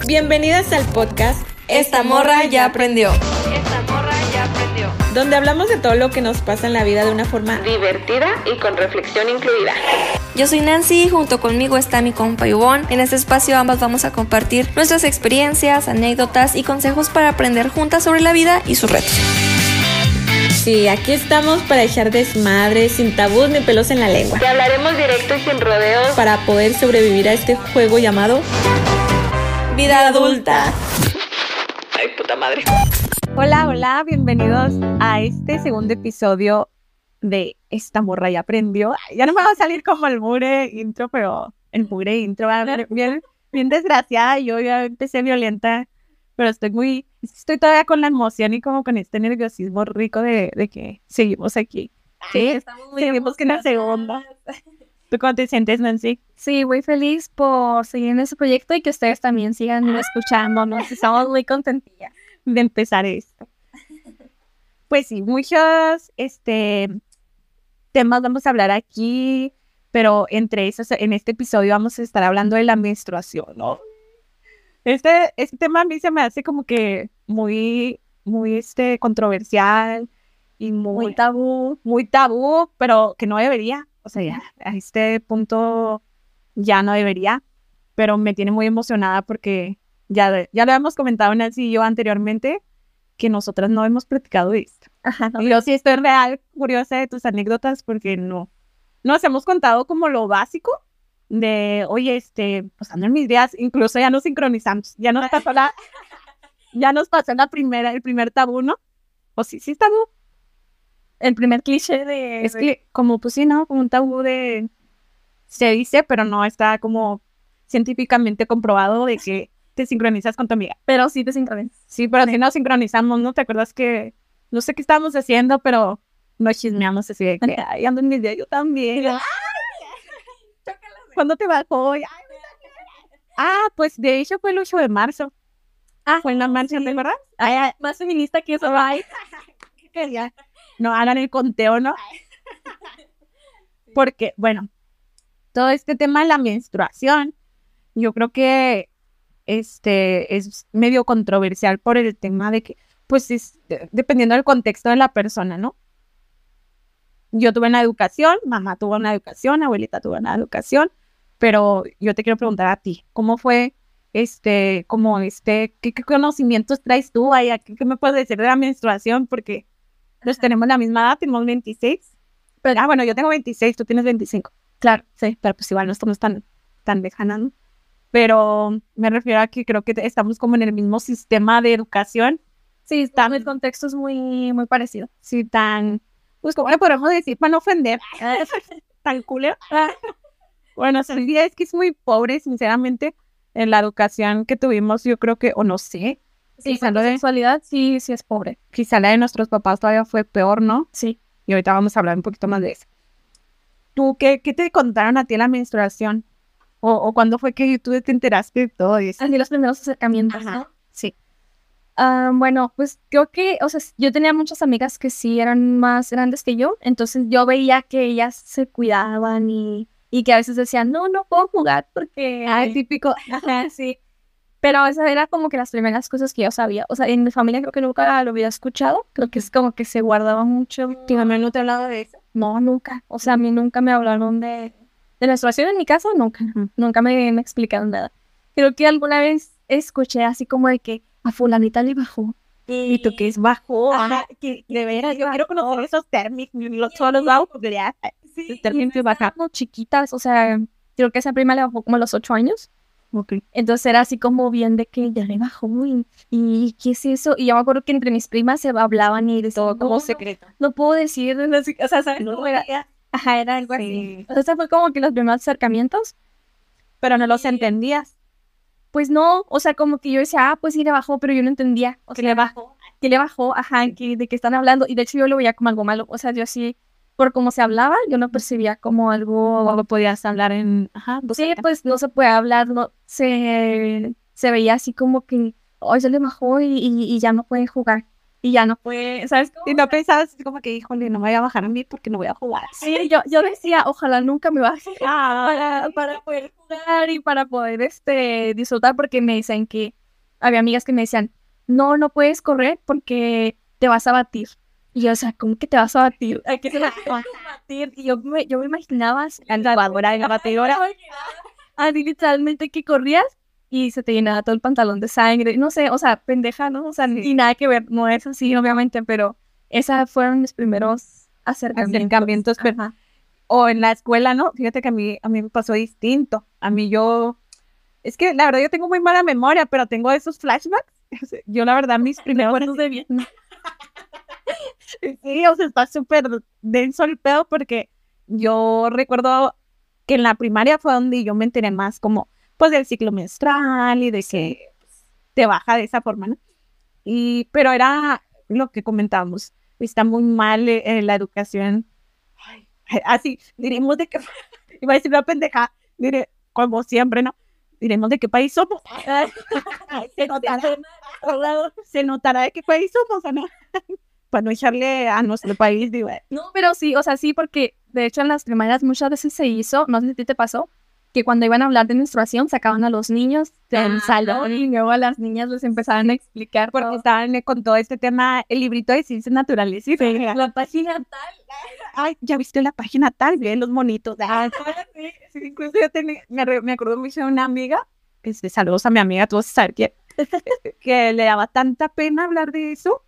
Bienvenidas al podcast Esta morra ya aprendió. Esta morra ya aprendió. donde hablamos de todo lo que nos pasa en la vida de una forma Divertida y con reflexión incluida. Yo soy Nancy, junto conmigo está mi compa Ivonne. En este espacio ambas vamos a compartir nuestras experiencias, anécdotas y consejos para aprender juntas sobre la vida y sus retos. Sí, aquí estamos para echar desmadre, sin tabús ni pelos en la lengua, Te hablaremos directo y sin rodeos. para poder sobrevivir a este juego llamado Vida adulta. Ay, puta madre. Hola, hola, bienvenidos a este segundo episodio de Esta morra ya aprendió. Ay, Ya no me va a salir como el mure intro, pero el mure intro va a ver bien, bien desgraciada. Yo ya empecé violenta, pero estoy muy, estoy todavía con la emoción y como con este nerviosismo rico de, de que seguimos aquí. Sí, seguimos que en la segunda. ¿Tú cómo te sientes, Nancy? Sí, muy feliz por seguir en ese proyecto y que ustedes también sigan escuchándonos. Estamos muy contentillas. de empezar esto. Pues sí, muchos este, temas vamos a hablar aquí, pero entre esos, en este episodio vamos a estar hablando de la menstruación, ¿no? Este, este tema a mí se me hace como que muy, muy este, controversial y muy, Muy tabú. muy tabú, pero que no debería. O sea, ya a este punto ya no debería, pero me tiene muy emocionada porque ya, ya lo hemos comentado Nancy y yo anteriormente, que nosotras no hemos platicado de esto. Ajá, no. Yo sí estoy real curiosa de tus anécdotas porque no nos hemos contado como lo básico de, oye, este, pues ando en mis días, incluso ya nos sincronizamos, ya nos pasó la, ya nos pasó la primera, el primer tabú, ¿no? O sí, sí tabú. El primer cliché de... Es que como pues sí, ¿no? Como un tabú de, se dice, pero no está como científicamente comprobado de que te sincronizas con tu amiga. Pero sí te sincronizas. Sí, pero si nos sincronizamos, ¿no? ¿Te acuerdas que no sé qué estábamos haciendo, pero nos chismeamos así de que, ay, ando en mi día, yo también. ¿Cuándo te bajó? Ay, Ah, pues de hecho fue el 8 de marzo. Ah, Fue en la marcha, ¿de verdad? Ay, ay, Más feminista que eso. Ay. ya. No hagan el conteo, ¿no? Porque, bueno, todo este tema de la menstruación, yo creo que este es medio controversial por el tema de que, pues, es, de- dependiendo del contexto de la persona, ¿no? Yo tuve una educación, mamá tuvo una educación, abuelita tuvo una educación, pero yo te quiero preguntar a ti, ¿cómo fue este, como este, qué, qué conocimientos traes tú ahí? ¿Qué, qué me puedes decir de la menstruación? Porque los tenemos la misma edad, tenemos 26. Pero, ah, bueno, yo tengo 26, tú tienes 25. Claro, sí, pero pues igual no estamos tan, tan lejanas, ¿no? Pero me refiero a que creo que estamos como en el mismo sistema de educación, Sí, está, el contexto es muy, muy parecido. sí, tan, pues, ¿cómo le podemos decir para no ofender? tan culero. bueno, sí, es que es muy pobre, sinceramente, en la educación que tuvimos, yo creo que, o no sé, Sí, Quizá la de- sexualidad sí, sí es pobre. quizá la de nuestros papás todavía fue peor, ¿no? Sí. Y ahorita vamos a hablar un poquito más de eso. ¿Tú qué, qué te contaron a ti en la menstruación? ¿O, o cuándo fue que tú te enteraste de todo eso? Así los primeros acercamientos, Ajá. ¿no? Sí. Ah, bueno, pues creo que, o sea, yo tenía muchas amigas que sí eran más grandes que yo, entonces yo veía que ellas se cuidaban y, y que a veces decían, no, no puedo jugar porque... Ay, típico. Ajá, sí. Pero esa era como que las primeras cosas que yo sabía. O sea, en mi familia creo que nunca lo había escuchado. Creo que es como que se guardaba mucho. ¿Tu mamá no te ha hablado de eso? No, nunca. O sea, a mí nunca me hablaron de, de menstruación en mi casa, nunca. Nunca me, me explicaron nada. Creo que alguna vez escuché así como de que a fulanita le bajó. ¿Y tú qué es bajo? Ajá, que de veras, yo quiero conocer esos términos, los solo los hago googlear. Sí, términos de bajar. Estábamos chiquitas, o sea, creo que esa prima le bajó como a los ocho años. Ok. Entonces era así como bien de que ya le bajó y, y ¿qué es eso? Y yo me acuerdo que entre mis primas se hablaban y decían, Todo como "No, no, secreto. No, puedo decir, no sé, o sea, ¿sabes? No, cómo era? Ajá, era algo así. Sí. O sea, fue como que los primeros acercamientos. Pero no los entendías. Pues no, o sea, como que yo decía, ah, pues sí le bajó, pero yo no entendía. O Que sea, le bajó. que le bajó, ajá, que, de qué están hablando. Y de hecho yo lo veía como algo malo. O sea, yo así, por cómo se hablaba, yo lo percibía como algo... O lo podías hablar en. Ajá, Sí, pues no se puede hablar, no, se, se veía así como que, hoy se le bajó y, y- y ya no pueden jugar. y ya no fue, ¿sabes cómo? Y no pensabas como que, híjole, no me voy a bajar a mí porque no voy a jugar. Sí, yo, yo decía, ojalá nunca me baje para, para poder jugar y para poder este, disfrutar, porque me dicen que había amigas que me decían, no, no puedes correr porque te vas a batir. Y yo, o sea, ¿cómo que te vas a batir? ¿A qué te vas a batir? Y yo me, yo me imaginaba La lavadora, la batidora. así literalmente que corrías y se te llenaba todo el pantalón de sangre. No sé, o sea, pendeja, ¿no? O sea, y nada que ver, no es así, obviamente, pero esas fueron mis primeros acercamientos. Acercamientos, pero-. O en la escuela, ¿no? Fíjate que a mí, a mí me pasó distinto. A mí yo, es que la verdad yo tengo muy mala memoria, pero tengo esos flashbacks. Yo la verdad mis primeros... de bien. Sí, o sea, está súper denso el pedo porque yo recuerdo que en la primaria fue donde yo me enteré más como, pues, del ciclo menstrual y de que te baja de esa forma, ¿no? Y, pero era lo que comentábamos, está muy mal eh, la educación, Ay, así, diremos de qué, iba a decir una pendeja, diré, como siempre, ¿no? Diremos de qué país somos. se, notará, se notará de qué país somos, ¿o no? Para no echarle a nuestro país, digo, eh, No, pero sí, o sea, sí, porque de hecho en las primarias muchas veces se hizo, no sé si te pasó, que cuando iban a hablar de menstruación sacaban a los niños del Ah, salón y luego a las niñas les empezaban a explicar porque todo. estaban eh, con todo este tema, el librito de ciencias naturales. Sí, la página tal. Ay, ya viste la página tal, bien, los monitos. Ah, sí, sí, incluso yo tenía, me, me acuerdo mucho de una amiga, este, saludos a mi amiga, tú vas a saber quién, que le daba tanta pena hablar de eso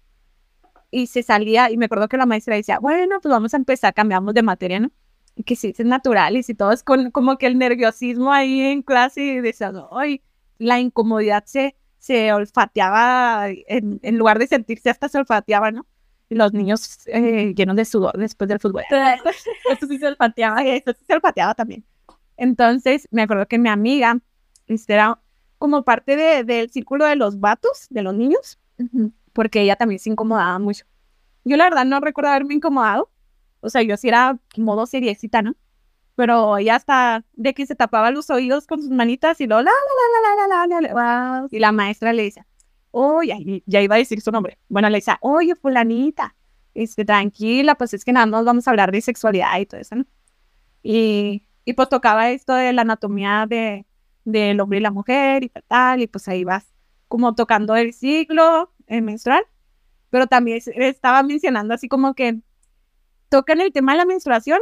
y se salía, y me acuerdo que la maestra decía, bueno, pues vamos a empezar, cambiamos de materia, ¿no? Y que ciencias naturales y todo es con, como que el nerviosismo ahí en clase y decía, ay, la incomodidad se, se olfateaba, en, en lugar de sentirse hasta se olfateaba, ¿no? Los niños eh, llenos de sudor después del fútbol. Esto sí se olfateaba. Eso sí se olfateaba también. Entonces, me acuerdo que mi amiga este, era como parte de- del círculo de los vatos, de los niños, porque ella también se incomodaba mucho. Yo la verdad no recuerdo haberme incomodado, o sea, yo sí era modo seriecita, ¿no? Pero ella hasta de que se tapaba los oídos con sus manitas y lo la la la la la la la, wow. y la maestra le dice, oye, oh, ya iba a decir su nombre. Bueno, le dice, oye, fulanita, este, tranquila, pues es que nada más vamos a hablar de sexualidad y todo eso, ¿no? Y, y pues tocaba esto de la anatomía de, del hombre y la mujer y tal, y pues ahí vas como tocando el ciclo, eh, menstrual, pero también estaba mencionando así como que tocan el tema de la menstruación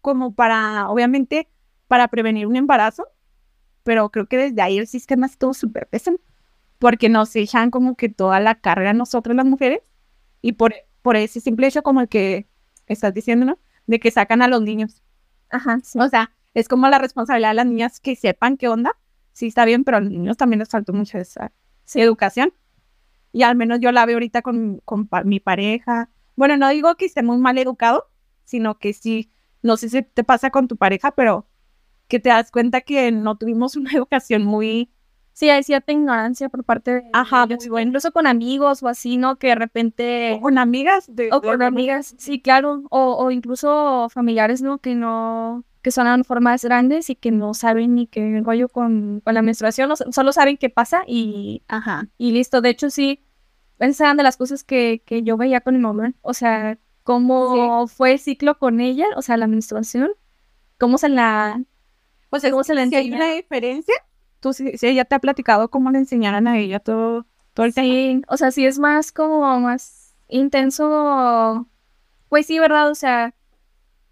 como para, obviamente, para prevenir un embarazo, pero creo que desde ahí el sistema estuvo súper pesado, porque nos echan como que toda la carga a nosotros las mujeres, y por, por ese simple hecho como el que estás diciendo, ¿no? De que sacan a los niños. Ajá, sí. O sea, es como la responsabilidad de las niñas que sepan qué onda. Sí, está bien, pero a los niños también les faltó mucha esa, esa educación. Y al menos yo la veo ahorita con, con pa- mi pareja. Bueno, no digo que esté muy mal educado, sino que sí, no sé si te pasa con tu pareja, pero que te das cuenta que no tuvimos una educación muy... Sí, hay cierta ignorancia por parte de Ajá, ellos, muy bueno. incluso con amigos o así, ¿no? Que de repente... Con amigas. De, O con amigas, sí, claro. O, o incluso familiares, ¿no? Que no... Que son formas grandes y que no saben ni qué rollo con, con la menstruación. solo saben qué pasa y, Ajá. y listo. De hecho, sí, esas eran de las cosas que, que yo veía con mi mamá. O sea, cómo fue el ciclo con ella, o sea, la menstruación. Cómo se la... Pues es ¿Cómo se le si hay una diferencia, tú sí, sí, ella te ha platicado cómo le enseñaran a ella todo, todo el tema. Sí, o sea, sí es más como más intenso. Pues sí, ¿verdad? O sea,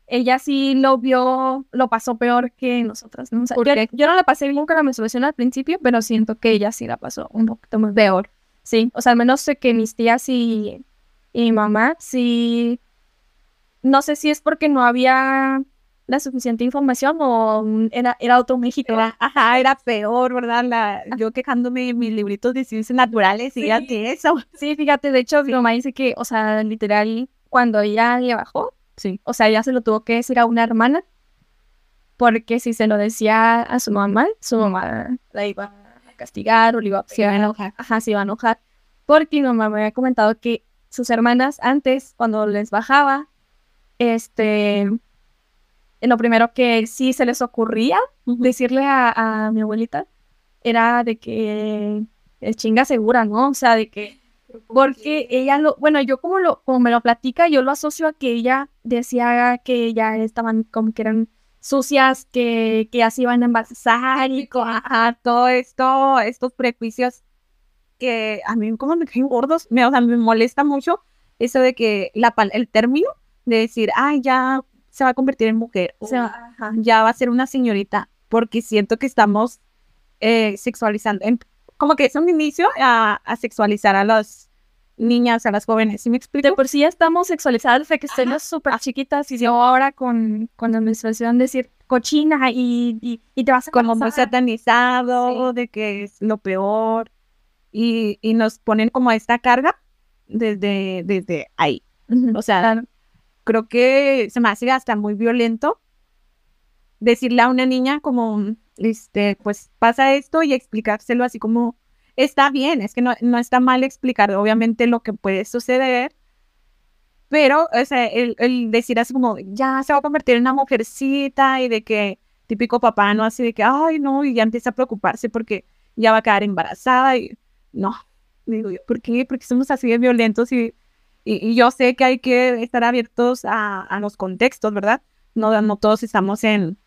ella sí lo vio, lo pasó peor que nosotras, ¿no? O sea, ¿Por yo, qué? yo no la pasé bien con la menstruación al principio, pero siento que ella sí la pasó un poquito más peor. Sí, o sea, al menos sé que mis tías y, y mi mamá, sí. No sé si es porque no había la suficiente información o era, era otro México. Era, ajá, era peor, ¿verdad? La, yo quejándome de mis libritos de ciencias naturales y de eso. Sí, fíjate, de hecho, mi mamá dice que, o sea, literal, cuando ella le bajó, Sí. o sea, ella se lo tuvo que decir a una hermana, porque si se lo decía a su mamá, su mamá la iba a castigar o le iba a Se iba a enojar. Ajá, se iba a enojar. Porque mi mamá me había comentado que sus hermanas antes, cuando les bajaba, este, lo primero que sí se les ocurría decirle a, a mi abuelita era de que es chinga segura, ¿no? O sea, de que Porque ella lo, bueno, yo como lo, como me lo platica, yo lo asocio a que ella decía que ya estaban como que eran sucias, que, que ya se iban a embarazar y Ajá, todo esto, estos prejuicios que a mí como me caen gordos, me, o sea, me molesta mucho eso de que la, el término de decir, ay, ya se va a convertir en mujer, o sea, ya va a ser una señorita, porque siento que estamos eh, sexualizando, em- como que es un inicio a, a sexualizar a las niñas, a las jóvenes, ¿sí me de explico? por sí ya estamos sexualizadas desde que estemos súper chiquitas y yo ahora con, con la menstruación decir cochina y, y, y te vas a como muy satanizado, de que es lo peor, y, y nos ponen como esta carga desde, desde ahí. Ujú. O sea, creo que se me hace hasta muy violento decirle a una niña como, este, pues pasa esto y explicárselo así como, está bien, es que no, no está mal explicar obviamente lo que puede suceder, pero, o el, el decir así como, ya se va a convertir en una mujercita y de que típico papá, ¿no? Así de que, ay, no, y ya empieza a preocuparse porque ya va a quedar embarazada y no, digo yo, ¿por qué? Porque somos así de violentos y, y, y yo sé que hay que estar abiertos a, a los contextos, ¿verdad? No, no todos estamos en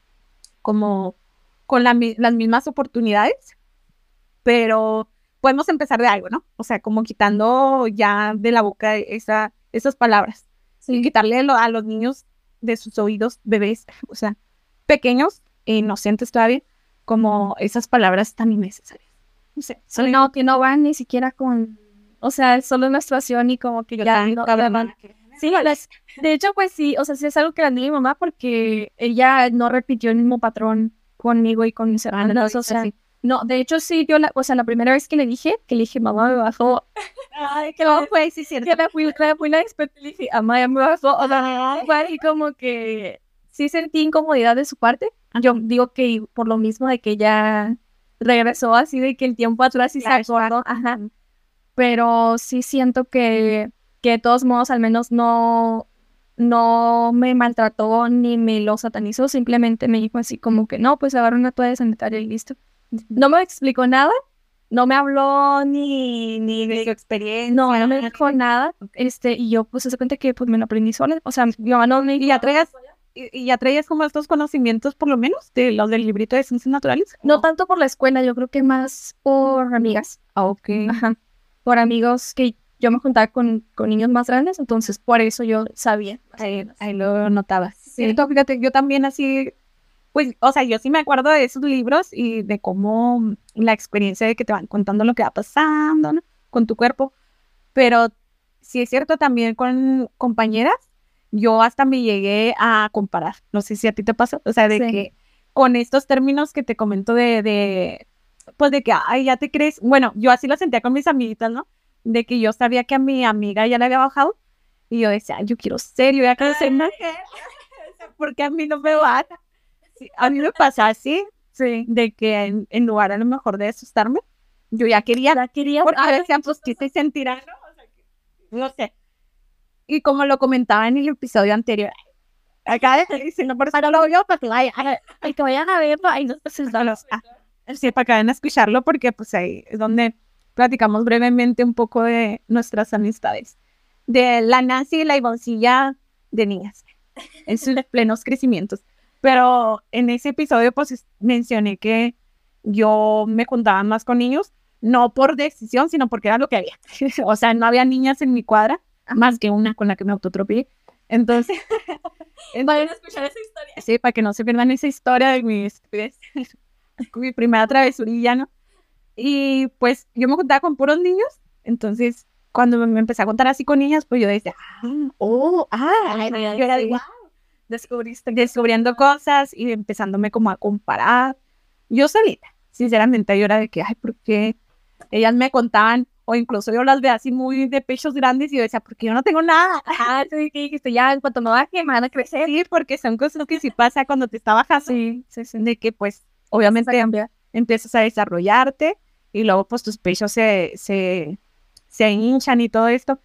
como con la las mismas oportunidades, pero podemos empezar de algo, ¿no? O sea, como quitando ya de la boca esa, esas palabras y quitarle lo- a los niños de sus oídos, bebés, o sea, pequeños e inocentes todavía, como esas palabras tan innecesarias. No sé, soy No, que no van ni siquiera con, o sea, solo menstruación y como que ya tan no. Sí, las- de hecho, pues sí, o sea, sí es algo que la di mi mamá porque ella no repitió el mismo patrón conmigo y con mis hermanos, o sea, sí. no, de hecho sí, yo, la, o sea, la primera vez que le dije, que le dije, mamá, me bajó, Ay, que no fue, sí, cierto. que la fui, la fui, la y le dije, mamá, ya me bajó, o sea, fue así como que sí sentí incomodidad de su parte, yo digo que por lo mismo de que ella regresó así de que el tiempo atrás y se acordó, ajá, pero sí siento que, que de todos modos al menos no, no me maltrató ni me lo satanizó, simplemente me dijo así como que no, pues agarra una toalla sanitaria y listo. No me explicó nada, no me habló ni, ni de su experiencia. no, no me dijo nada, este, y yo pues se cuenta que pues me lo aprendí sola, o sea, mi mamá no me Y ya traías, y, y ya traías como estos conocimientos, por lo menos, de los del librito de ciencias naturales. no tanto por la escuela, yo creo que más por amigas. Ah, ok. Ajá. Por amigos que yo me juntaba con, con niños más grandes, entonces por eso yo sabía. Ahí, ahí lo notabas. Cierto, fíjate, yo también así, pues, o sea, yo sí me acuerdo de esos libros y de cómo la experiencia de que te van contando lo que va pasando, ¿no? Con tu cuerpo. Pero sí es cierto también con compañeras, yo hasta me llegué a comparar. No sé si a ti te pasó, o sea, de Sí. que con estos términos que te comento de, de, pues de que, ay, ya te crees, bueno, yo así lo sentía con mis amiguitas, ¿no? De que yo sabía que a mi amiga ya le había bajado y yo decía, "Ay, yo quiero ser, yo voy a ser mujer, porque a mí no me baja. Sí, a mí me pasa así, sí, de que en, en lugar a lo mejor de asustarme, yo ya quería, Ya quería. porque decía, pues, ¿qué se sentirá, no? No sé. Y como lo comentaba en el episodio anterior, acá diciendo por eso no lo que vaya, Ay, que vayan a verlo, ahí no se no, no, ah, sí, para que vayan a escucharlo, porque pues ahí es donde platicamos brevemente un poco de nuestras amistades. De la Nancy y la Ivoncilla de niñas, en sus plenos crecimientos. Pero en ese episodio pues es- mencioné que yo me juntaba más con niños, no por decisión, sino porque era lo que había. o sea, no había niñas en mi cuadra, más que una con la que me autotropillé. Entonces, Vayan a escuchar esa historia. Sí, para que no se pierdan esa historia de mi mi primera travesurilla, ¿no? Y pues yo me juntaba con puros niños, entonces cuando me, empecé a contar así con niñas, pues yo decía, ah, oh, ah, Ay, yo era de, wow, descubriste, descubriendo cosas y empezándome como a comparar. Yo solita, sinceramente, yo era de que, ay, ¿por qué? Ellas me contaban, o incluso yo las veía así muy de pechos grandes y yo decía, porque yo no tengo nada. Ah, tú que dijiste, ya, en cuanto me baje, me van a crecer. Sí, porque son cosas que sí pasa cuando te está bajando. Sí, sí, sí. De que pues obviamente empiezas a desarrollarte y luego pues tus pechos se, se, se hinchan y todo esto.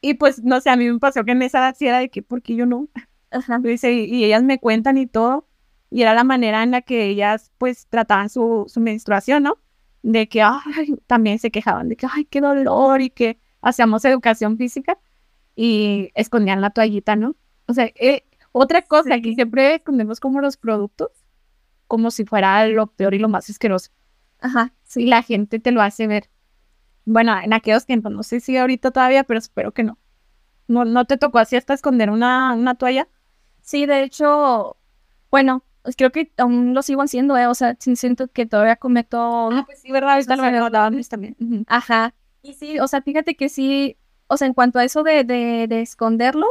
Y pues no sé, a mí me pasó que en esa edad sí era de que, porque yo no? Ajá. Y, y ellas me cuentan y todo. Y era la manera en la que ellas pues trataban su, su menstruación, ¿no? De que, ay, también se quejaban de que, ay, qué dolor y que hacíamos educación física y escondían la toallita, ¿no? O sea, eh, otra cosa que siempre escondemos como los productos, como si fuera lo peor y lo más asqueroso. Ajá. Sí, la gente te lo hace ver. Bueno, en aquellos tiempos, no sé si ahorita todavía, pero espero que no. ¿No, no te tocó así hasta esconder una, una toalla? Sí, de hecho, bueno, pues creo que aún lo sigo haciendo, ¿eh? O sea, siento que todavía cometo... Ah, pues sí, ¿verdad? Ahorita lo hablábamos también. Ujú. Ajá. Y sí, o sea, fíjate que sí, o sea, en cuanto a eso de, de, de esconderlo,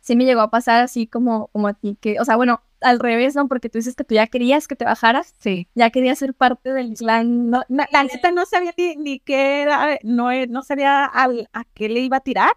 sí me llegó a pasar así como, como a ti, que, o sea, bueno, al revés, ¿no? Porque tú dices que tú ya querías que te bajaras, Sí. ya querías ser parte del clan, No, na- la neta no sabía ni, ni qué era, no, eh, no sabía al- a qué le iba a tirar,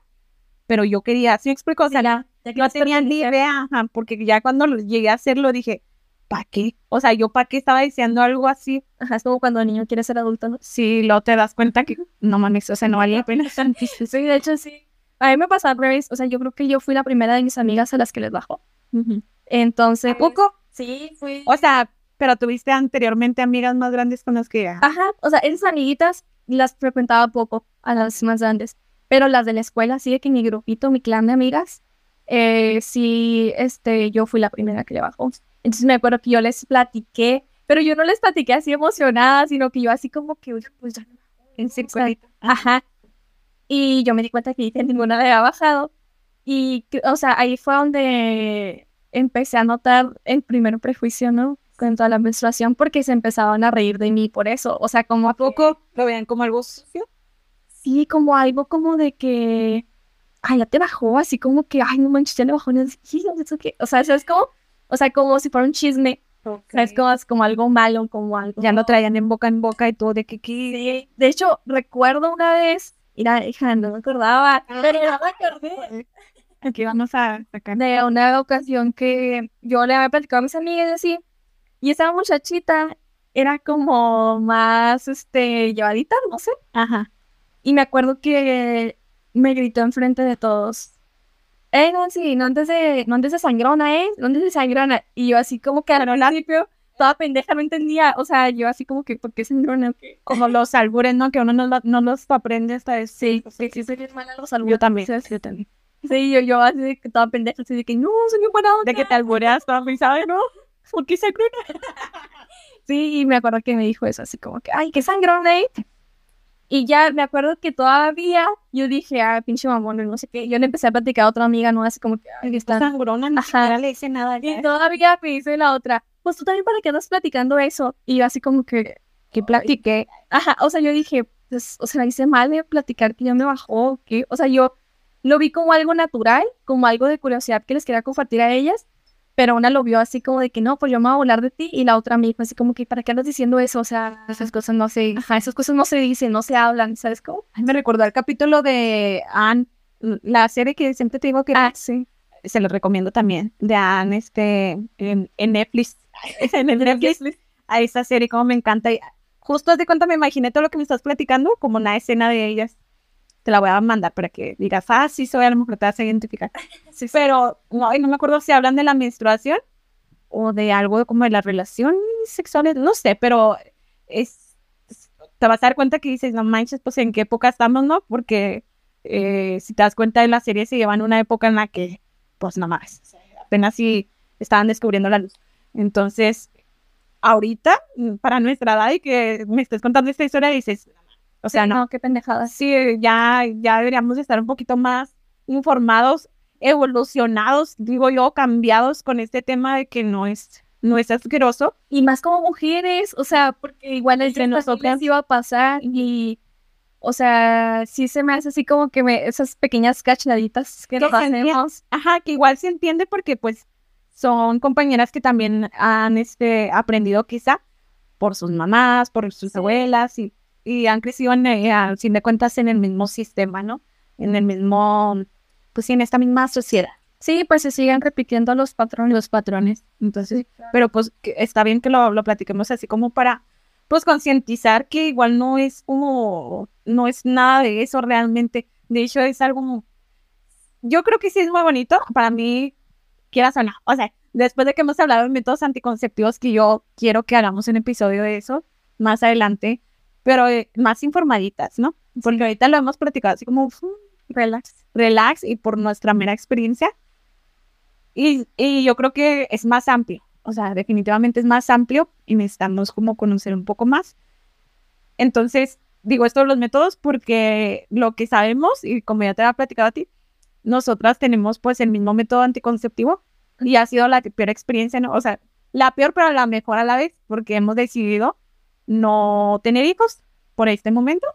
pero yo quería, ¿sí me explico? O sea, ya, ya no tenía ni idea, ajá, porque ya cuando llegué a hacerlo dije, ¿para qué? O sea, yo para qué estaba diciendo algo así. Ajá, es como cuando el niño quiere ser adulto, ¿no? Si luego te das cuenta que no mames, o sea, no vale la pena. Sí, de hecho sí. A mí me pasó al revés, o sea, yo creo que yo fui la primera de mis amigas a las que les bajó. Ujú. Entonces, ¿A poco? Sí, fui. O sea, pero tuviste anteriormente amigas más grandes con las que ya. Ajá, o sea, esas amiguitas las frecuentaba poco a las más grandes, pero las de la escuela, sí, de que mi grupito, mi clan de amigas, eh, sí, este, yo fui la primera que le bajó. Entonces me acuerdo que yo les platiqué, pero yo no les platiqué así emocionada, sino que yo así como que, "Oye, pues ya no en circulito. Ajá. Y yo me di cuenta que ninguna le había bajado. Y, o sea, ahí fue donde empecé a notar el primer prejuicio, ¿no? Con toda la menstruación, porque se empezaban a reír de mí por eso. O sea, como ¿A poco lo veían como algo sucio? Sí, como algo como de que, ay, ya te bajó, así como que, ay, no manches, ya le bajó. no sé qué, no. O sea, ¿sabes cómo? O sea, como si fuera un chisme. ¿Sabes? Como, como algo malo, como algo. Ya lo traían en boca en boca y todo de que. Sí. De hecho, recuerdo una vez, mira, hija, no me acordaba, pero no me acordé. Aquí vamos a sacar. de una ocasión que yo le había platicado a mis amigas y así, y esa muchachita era como más, este, llevadita, no sé, Ajá. y me acuerdo que me gritó enfrente de todos, eh, Nancy, no andes de, no andes de sangrona, eh, no andes de sangrona, y yo así como que al principio, toda pendeja, no entendía, o sea, yo así como que, ¿por qué sangrona? Como los albures, ¿no? Que uno no, no los aprende hasta eso. Sí, sí, sí, soy bien mala los Yo albures. también. Sí, Yo también. Sí, yo, yo así de que toda pendeja, así de que no, soy bien buena onda. De que te albureas toda pensada, ¿no? ¿Por qué se? Sí, y me acuerdo que me dijo eso, así como que, ay, qué sangrón, eh. Y ya me acuerdo que todavía yo dije, ah, pinche mamón, no sé qué. Yo le empecé a platicar a otra amiga, ¿no? Así como que, ay, está. sangrona ni Ajá. siquiera le dice nada. Y ya. todavía me dice la otra, pues tú también para qué andas platicando eso. Y yo así como que, Que platiqué. ajá, o sea, yo dije, pues, o sea, hice mal de platicar que ya me bajó, o ¿qué? O sea, yo lo vi como algo natural, como algo de curiosidad que les quería compartir a ellas. Pero una lo vio así como de que no, pues yo me voy a volar de ti. Y la otra me dijo así como que, ¿para qué andas diciendo eso? O sea, esas cosas no se, ajá, esas cosas no se dicen, no se hablan, ¿sabes cómo? Ay, me recordó el capítulo de Anne, la serie que siempre te digo que Ah, sí. se lo recomiendo también, de Anne, este, en, en Netflix. en el Netflix. A esa serie, como me encanta. Y justo de cuenta me imaginé todo lo que me estás platicando, como una escena de ellas. Te la voy a mandar para que digas, ah, sí, soy, a lo mejor te vas a identificar. Sí. Pero no, y no me acuerdo si hablan de la menstruación o de algo como de las relaciones sexuales, no sé, pero es, te vas a dar cuenta que dices, no manches, pues en qué época estamos, ¿no? Porque eh, si te das cuenta de la serie se llevan una época en la que, pues nada más, apenas si estaban descubriendo la luz. Entonces, ahorita, para nuestra edad y que me estés contando esta historia, dices, o sea, Sí, no, qué pendejada. sí, ya, ya deberíamos de estar un poquito más informados, evolucionados, digo yo, cambiados con este tema de que no es, no es asqueroso. Y más como mujeres, o sea, porque igual entre Entre nosotras iba a pasar y, o sea, sí se me hace así como que me, esas pequeñas cachnaditas que nos hacemos. Ajá, que igual se entiende porque pues son compañeras que también han este, aprendido quizá por sus mamás, por sus Sí. abuelas y, y han crecido en, eh, a fin de cuentas en el mismo sistema, ¿no? En el mismo, pues en esta misma sociedad. Sí, pues se siguen repitiendo los patrones. los patrones. Entonces, pero pues que está bien que lo, lo platiquemos así como para, pues concientizar que igual no es como, no es nada de eso realmente. De hecho, es algo, yo creo que sí es muy bonito. Para mí, quieras o no. O sea, después de que hemos hablado de métodos anticonceptivos, que yo quiero que hagamos un episodio de eso más adelante, pero eh, más informaditas, ¿no? Porque ahorita lo hemos platicado así como uf, Relax. relax y por nuestra mera experiencia. Y, y yo creo que es más amplio, o sea, definitivamente es más amplio y necesitamos como conocer un poco más. Entonces, digo esto de los métodos porque lo que sabemos, y como ya te había platicado a ti, nosotras tenemos pues el mismo método anticonceptivo y ha sido la peor experiencia, ¿no? O sea, la peor pero la mejor a la vez porque hemos decidido no tener hijos por este momento.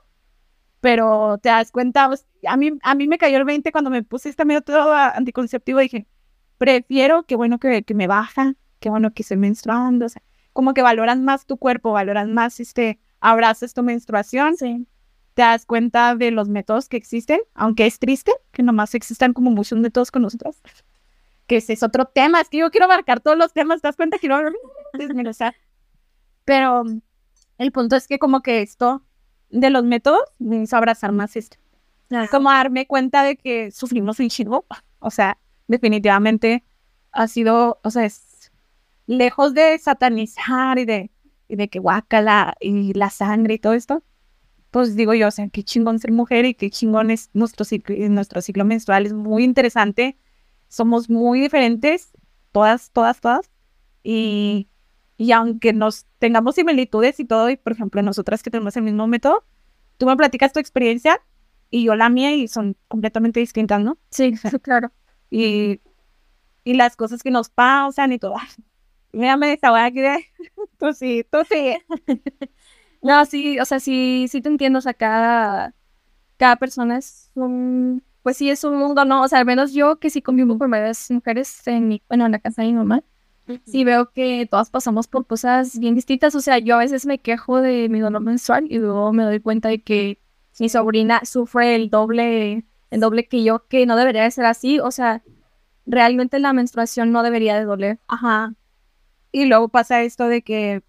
Pero te das cuenta, pues, a mí, a mí me cayó el 20 cuando me puse este método anticonceptivo. Dije, prefiero, qué bueno que, que me baja, qué bueno que estoy menstruando. O sea, como que valoran más tu cuerpo, valoran más, este, abrazas tu menstruación. Sí. Te das cuenta de los métodos que existen, aunque es triste que nomás existan como muchos métodos con nosotros. Que ese es otro tema, es que yo quiero abarcar todos los temas, ¿te das cuenta? Quiero desmenuzar. Pero el punto es que como que esto de los métodos me hizo abrazar más esto. Como darme cuenta de que sufrimos un chingo. O sea, definitivamente ha sido, o sea, es lejos de satanizar y de, y de que guácala y la sangre y todo esto. Pues digo yo, o sea, qué chingón ser mujer y qué chingón es nuestro ciclo, nuestro ciclo menstrual. Es muy interesante. Somos muy diferentes, todas, todas, todas. Y, y aunque nos tengamos similitudes y todo, y por ejemplo, nosotras que tenemos el mismo método, tú me platicas tu experiencia y yo la mía y son completamente distintas, ¿no? Sí, claro. Y, y las cosas que nos pasan y todo. Mira, me desahogué aquí de... Tú sí, tú sí. No, sí, o sea, sí, sí te entiendo, o sea, cada, cada persona es un, pues sí es un mundo, ¿no? O sea, al menos yo que sí convivo con varias mujeres en mi, bueno, en la casa de mi mamá, sí veo que todas pasamos por cosas bien distintas, o sea, yo a veces me quejo de mi dolor menstrual y luego me doy cuenta de que mi sobrina sufre el doble, el doble que yo, que no debería de ser así, o sea, realmente la menstruación no debería de doler. Ajá. Y luego pasa esto de que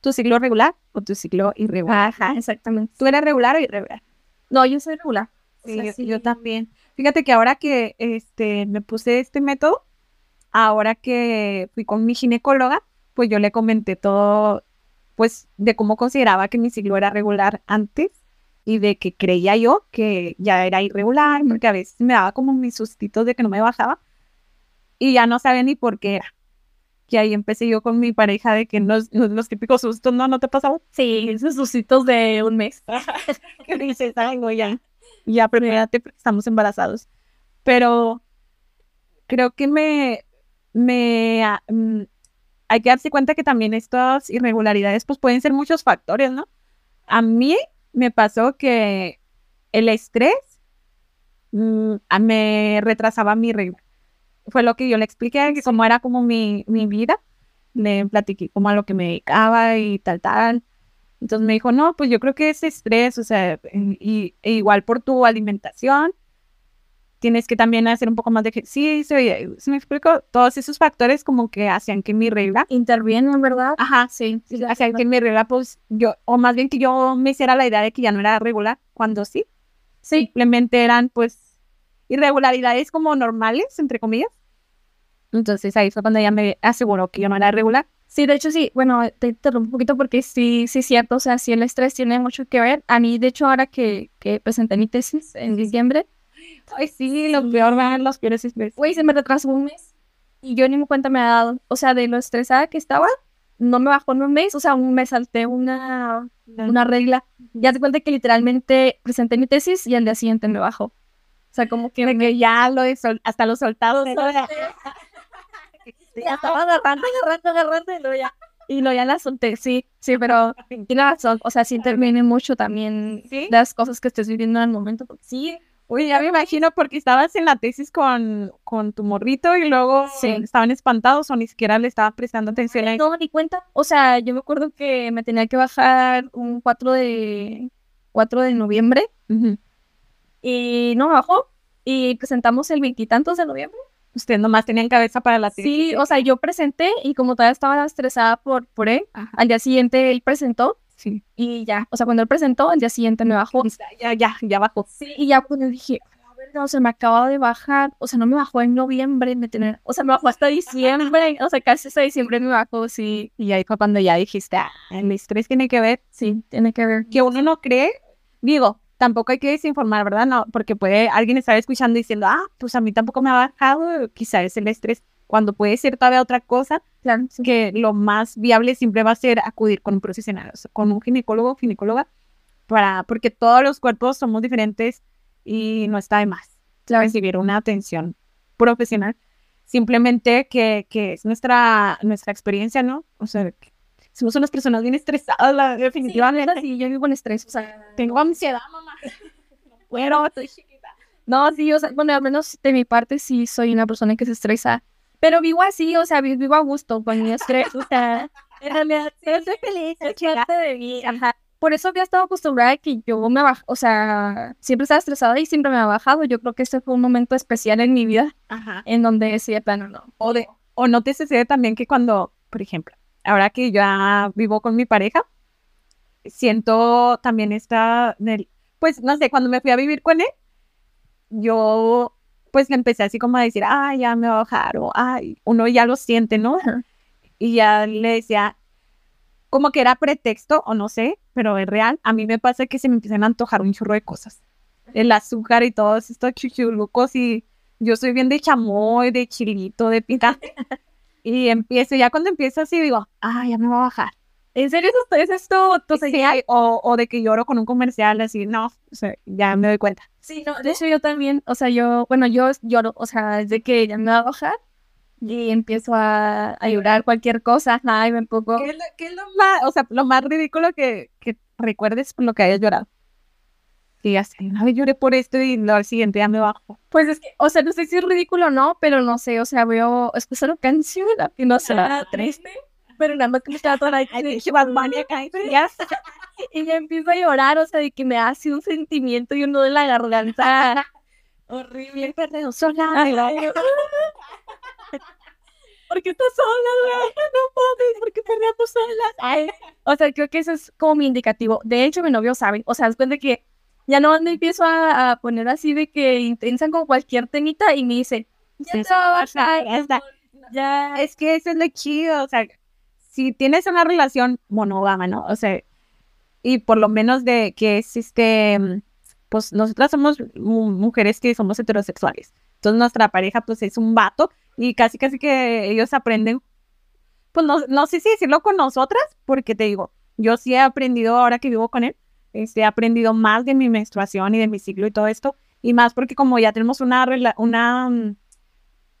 tu ciclo regular o tu ciclo irregular. Ajá, exactamente. ¿Tú eres regular o irregular? No, yo soy regular. O Sí, sea, yo, sí. yo también. Fíjate que ahora que este, me puse este método, ahora que fui con mi ginecóloga, pues yo le comenté todo, pues de cómo consideraba que mi ciclo era regular antes y de que creía yo que ya era irregular, porque a veces me daba como mis sustitos de que no me bajaba y ya no sabía ni por qué era. Que ahí empecé yo con mi pareja de que los, los, típicos sustos, ¿no? ¿No te pasaba? Sí, esos susitos de un mes. que dices, ay, no, ya, ya, prepárate porque estamos embarazados. Pero creo que me, me, mm, hay que darse cuenta que también estas irregularidades, pues pueden ser muchos factores, ¿no? A mí me pasó que el estrés a- me retrasaba mi regla. Fue lo que yo le expliqué, que como era como mi, mi vida, le platiqué como a lo que me dedicaba y tal, tal. Entonces me dijo, no, pues yo creo que es estrés, o sea, y, e igual por tu alimentación, tienes que también hacer un poco más de ejercicio, y se me explicó, todos esos factores como que hacían que mi regla, Intervienen, ¿verdad? ajá, sí, hacían que mi regla, pues yo, o más bien que yo me hiciera la idea de que ya no era regular, cuando sí, simplemente eran pues irregularidades como normales, entre comillas. Entonces ahí fue cuando ella me aseguró que yo no era regular. Sí, de hecho sí, bueno, te interrumpo un poquito porque sí, sí es cierto, o sea, sí el estrés tiene mucho que ver. A mí, de hecho, ahora que, que presenté mi tesis en diciembre, Ay, sí, lo peor van los peores estrés. güey, se me retrasó un mes y yo ni me cuenta me ha dado. O sea, de lo estresada que estaba, no me bajó en un mes, o sea, me salté una, una regla. Ya te cuenta que literalmente presenté mi tesis y al día siguiente me bajó. O sea, como que me ya lo de sol- hasta los soltados. ya estaba agarrando, agarrando, agarrando y luego ya, y luego ya la solté, sí, sí, pero tiene razón, o sea, sí interviene mucho también ¿Sí? las cosas que estés viviendo en el momento, porque sí, Oye, ya me imagino porque estabas en la tesis con, con tu morrito y luego Sí. estaban espantados o ni siquiera le estaban prestando atención. a no me di cuenta, o sea, yo me acuerdo que me tenía que bajar un 4 de, 4 de noviembre y no bajó, y presentamos el veintitantos de noviembre. Ustedes nomás tenían cabeza para la tesis. Sí, o sea, yo presenté y como todavía estaba estresada por, por él, Ajá. al día siguiente él presentó Sí. y ya, o sea, cuando él presentó, al día siguiente me bajó. Ya, ya, ya bajó. Sí, y ya yo dije, a ver, no, se me acaba de bajar, o sea, no me bajó en noviembre, me tenía, o sea, me bajó hasta diciembre, o sea, casi hasta diciembre me bajó, sí, Y ahí fue cuando ya dijiste, ah, el estrés tiene que ver, sí, tiene que ver. que uno no cree, digo, tampoco hay que desinformar, ¿verdad? No, porque puede alguien estar escuchando diciendo, ah, pues a mí tampoco me ha bajado, quizá es el estrés, cuando puede ser todavía otra cosa, Claro, sí. que lo más viable siempre va a ser acudir con un profesional, o sea, con un ginecólogo o ginecóloga, para, porque todos los cuerpos somos diferentes y no está de más Claro. recibir una atención profesional. Simplemente que, que es nuestra, nuestra experiencia, ¿no? O sea, somos unas personas bien estresadas, la- definitivamente. Sí, yo vivo en estrés, o sea, Tengo ansiedad, mamá. No puedo, estoy chiquita. No, sí, o sea, bueno, al menos de mi parte sí soy una persona que se estresa. Pero vivo así, o sea, vi- vivo a gusto con mi estrés, o sea, en realidad sí estoy feliz, es parte de mí, ajá. Por eso había estado acostumbrada a que yo me baj, o sea, siempre estaba estresada y siempre me ha bajado. Yo creo que este fue un momento especial en mi vida Ajá. en donde decía, de plano, no. O, de, o no te sucede también que cuando, por ejemplo, ahora que ya vivo con mi pareja, siento también esta, del- pues no sé, cuando me fui a vivir con él, yo pues empecé así como a decir, ay, ya me va a bajar, o ay, uno ya lo siente, ¿no? Y ya le decía, como que era pretexto, o no sé, pero es real, a mí me pasa que se me empiezan a antojar un chorro de cosas. El azúcar y todos estos chuchulucos y yo soy bien de chamoy, de chilito, de picante. y empiezo, ya cuando empiezo así digo, ah, ya me va a bajar. ¿En serio eso es esto? Sí, o, o de que lloro con un comercial así, no, o sea, ya me doy cuenta. Sí, no, de hecho yo también, o sea, yo, bueno, yo lloro, o sea, desde que ya me va a bajar y empiezo a, a llorar cualquier cosa, ay, me pongo... ¿Qué es lo, qué es lo más, o sea, lo más ridículo que, que recuerdes por lo que hayas llorado? Y ya sé, una vez lloré por esto y lo al siguiente ya me bajo. Pues es que, o sea, no sé si es ridículo o no, pero no sé, o sea, veo, escucho una canción y no sé, Ah, triste, pero nada más que me estaba toda la y me empiezo a llorar, o sea, de que me hace un sentimiento y un nudo en la garganta. Horrible, perdido sola. Ay, ay, ¿Por qué estás sola, güey? No puedes, ¿por qué perdemos solas? Ay, o sea, creo que eso es como mi indicativo. De hecho, mi novio sabe, o sea, después de que ya no me empiezo a, a poner así de que intensa con cualquier temita y me dice, ya Sí, te va a sí, bajar, ya está. ya. Es que eso es lo chido, o sea, si tienes una relación monógama, ¿no? O sea, y por lo menos de que es este, mm, pues nosotras somos mu- mujeres que somos heterosexuales. Entonces nuestra pareja pues es un vato y casi casi que ellos aprenden, pues no, no sé si decirlo con nosotras, porque te digo, yo sí he aprendido ahora que vivo con él, este, he aprendido más de mi menstruación y de mi ciclo y todo esto, y más porque como ya tenemos una, rela- una mm,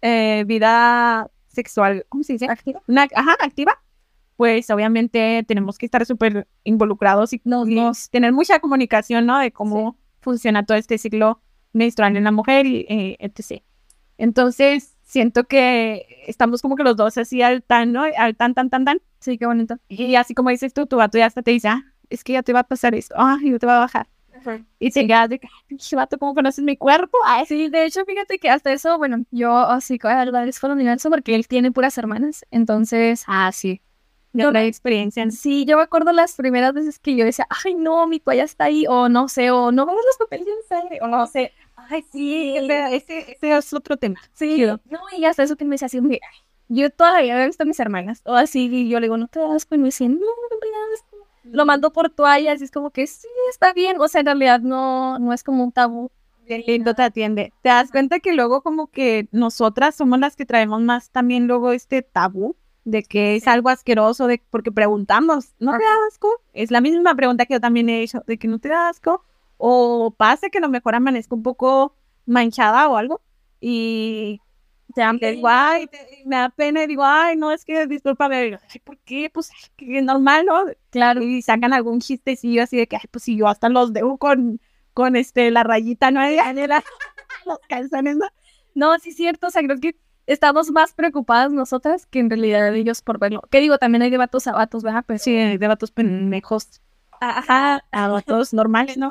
eh, vida sexual, ¿cómo se dice? Activa. Una, ajá, activa, pues obviamente tenemos que estar súper involucrados y, Nos- nos- tener mucha comunicación, ¿no? De cómo funciona todo este ciclo menstrual en la mujer y eh, etc. Entonces, siento que estamos como que los dos así al tan, ¿no? Al tan, tan, tan, tan. Sí, qué bonito. Y así como dices tú, tu vato ya hasta te dice, ah, es que ya te va a pasar esto, ah, y te va a bajar. Y te quedas de, pinche vato, ¿cómo conoces mi cuerpo? Ay, Sí, de hecho, fíjate que hasta eso, bueno, yo así que agradezco al universo porque él tiene puras hermanas, entonces, ah, sí. Yo la experiencia. en- sí, yo me acuerdo las primeras veces que yo decía, ay, no, mi toalla está ahí, o no sé, o no vamos los papeles en sangre, o no sé, Ay, sí, ese, ese, es otro tema. sí, no, y hasta eso que me decía así, "Mira, yo todavía había visto a mis hermanas, o así, y yo le digo, no te das asco, y me decían, no, no me da asco. Lo mando por toallas, y es como que sí, está bien, o sea, en realidad no, no es como un tabú. Bien lindo te atiende. ¿Te das cuenta que luego como que nosotras somos las que traemos más también luego este tabú de que es algo asqueroso, de porque preguntamos, ¿no te da asco? Es la misma pregunta que yo también he hecho, de que no te da asco, o pasa que a lo mejor amanezco un poco manchada o algo, y Te amo. te digo, ay, te- me da pena, y digo, ay, no, es que discúlpame, yo, "Ay, ¿por qué? Pues que es normal, ¿no? Claro. y sacan algún chistecillo así de que, ay, pues si yo hasta los dejo con, con este, la rayita, ¿no? La- los calzones, ¿no? No, sí es cierto, o sea, creo que estamos más preocupadas nosotras que en realidad ellos por verlo. Que digo, también hay de vatos a vatos, ¿verdad? Pues Sí, de vatos pendejos. Ajá, a vatos normales, ¿no?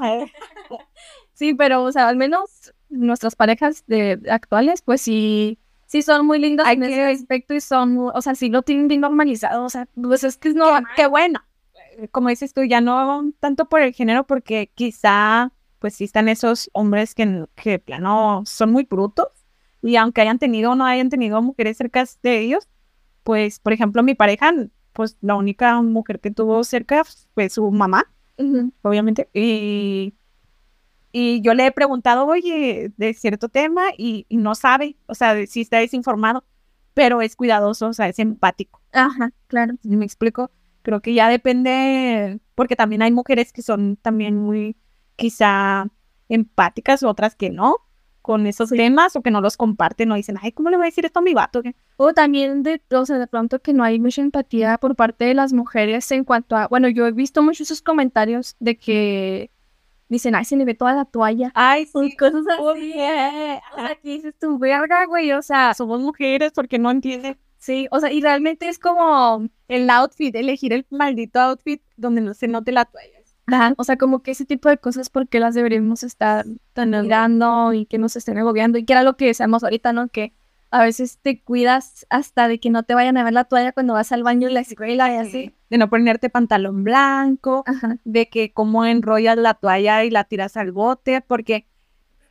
sí, pero, o sea, al menos nuestras parejas de, actuales, pues sí, sí son muy lindas Hay en ese aspecto y son, o sea, sí lo tienen bien normalizado, o sea, pues es que es no, Qué bueno. Como dices tú, ya no tanto por el género, porque quizá pues sí están esos hombres que, que plano son muy brutos y aunque hayan tenido o no hayan tenido mujeres cerca de ellos, pues, por ejemplo, mi pareja, pues la única mujer que tuvo cerca fue su mamá, obviamente, y, y yo le he preguntado, oye, de cierto tema y, y no sabe, o sea, si está desinformado, pero es cuidadoso, o sea, es empático. Ajá, claro. ¿Sí ¿Me explico? Creo que ya depende, porque también hay mujeres que son también muy, quizá, empáticas, otras que no, con esos temas, o que no los comparten, o dicen, ay, ¿cómo le voy a decir esto a mi vato? ¿Qué? O también de, o sea, de pronto que no hay mucha empatía por parte de las mujeres en cuanto a, bueno, yo he visto muchos esos comentarios de que dicen, ay, se le ve toda la toalla. Ay, Pues sí, cosas ¿por así. qué? O sea, que dices tú, verga, güey, o sea, somos mujeres porque no entienden sí, o sea, y realmente es como, el outfit, elegir el maldito outfit donde no se note la toalla. Ajá, o sea, como que ese tipo de cosas, ¿por qué las deberíamos estar mirando y que nos estén agobiando? Y que era lo que decíamos ahorita, ¿no? Que a veces te cuidas hasta de que no te vayan a ver la toalla cuando vas al baño en la escuela y así. De no ponerte pantalón blanco, Ajá. de que cómo enrollas la toalla y la tiras al bote, porque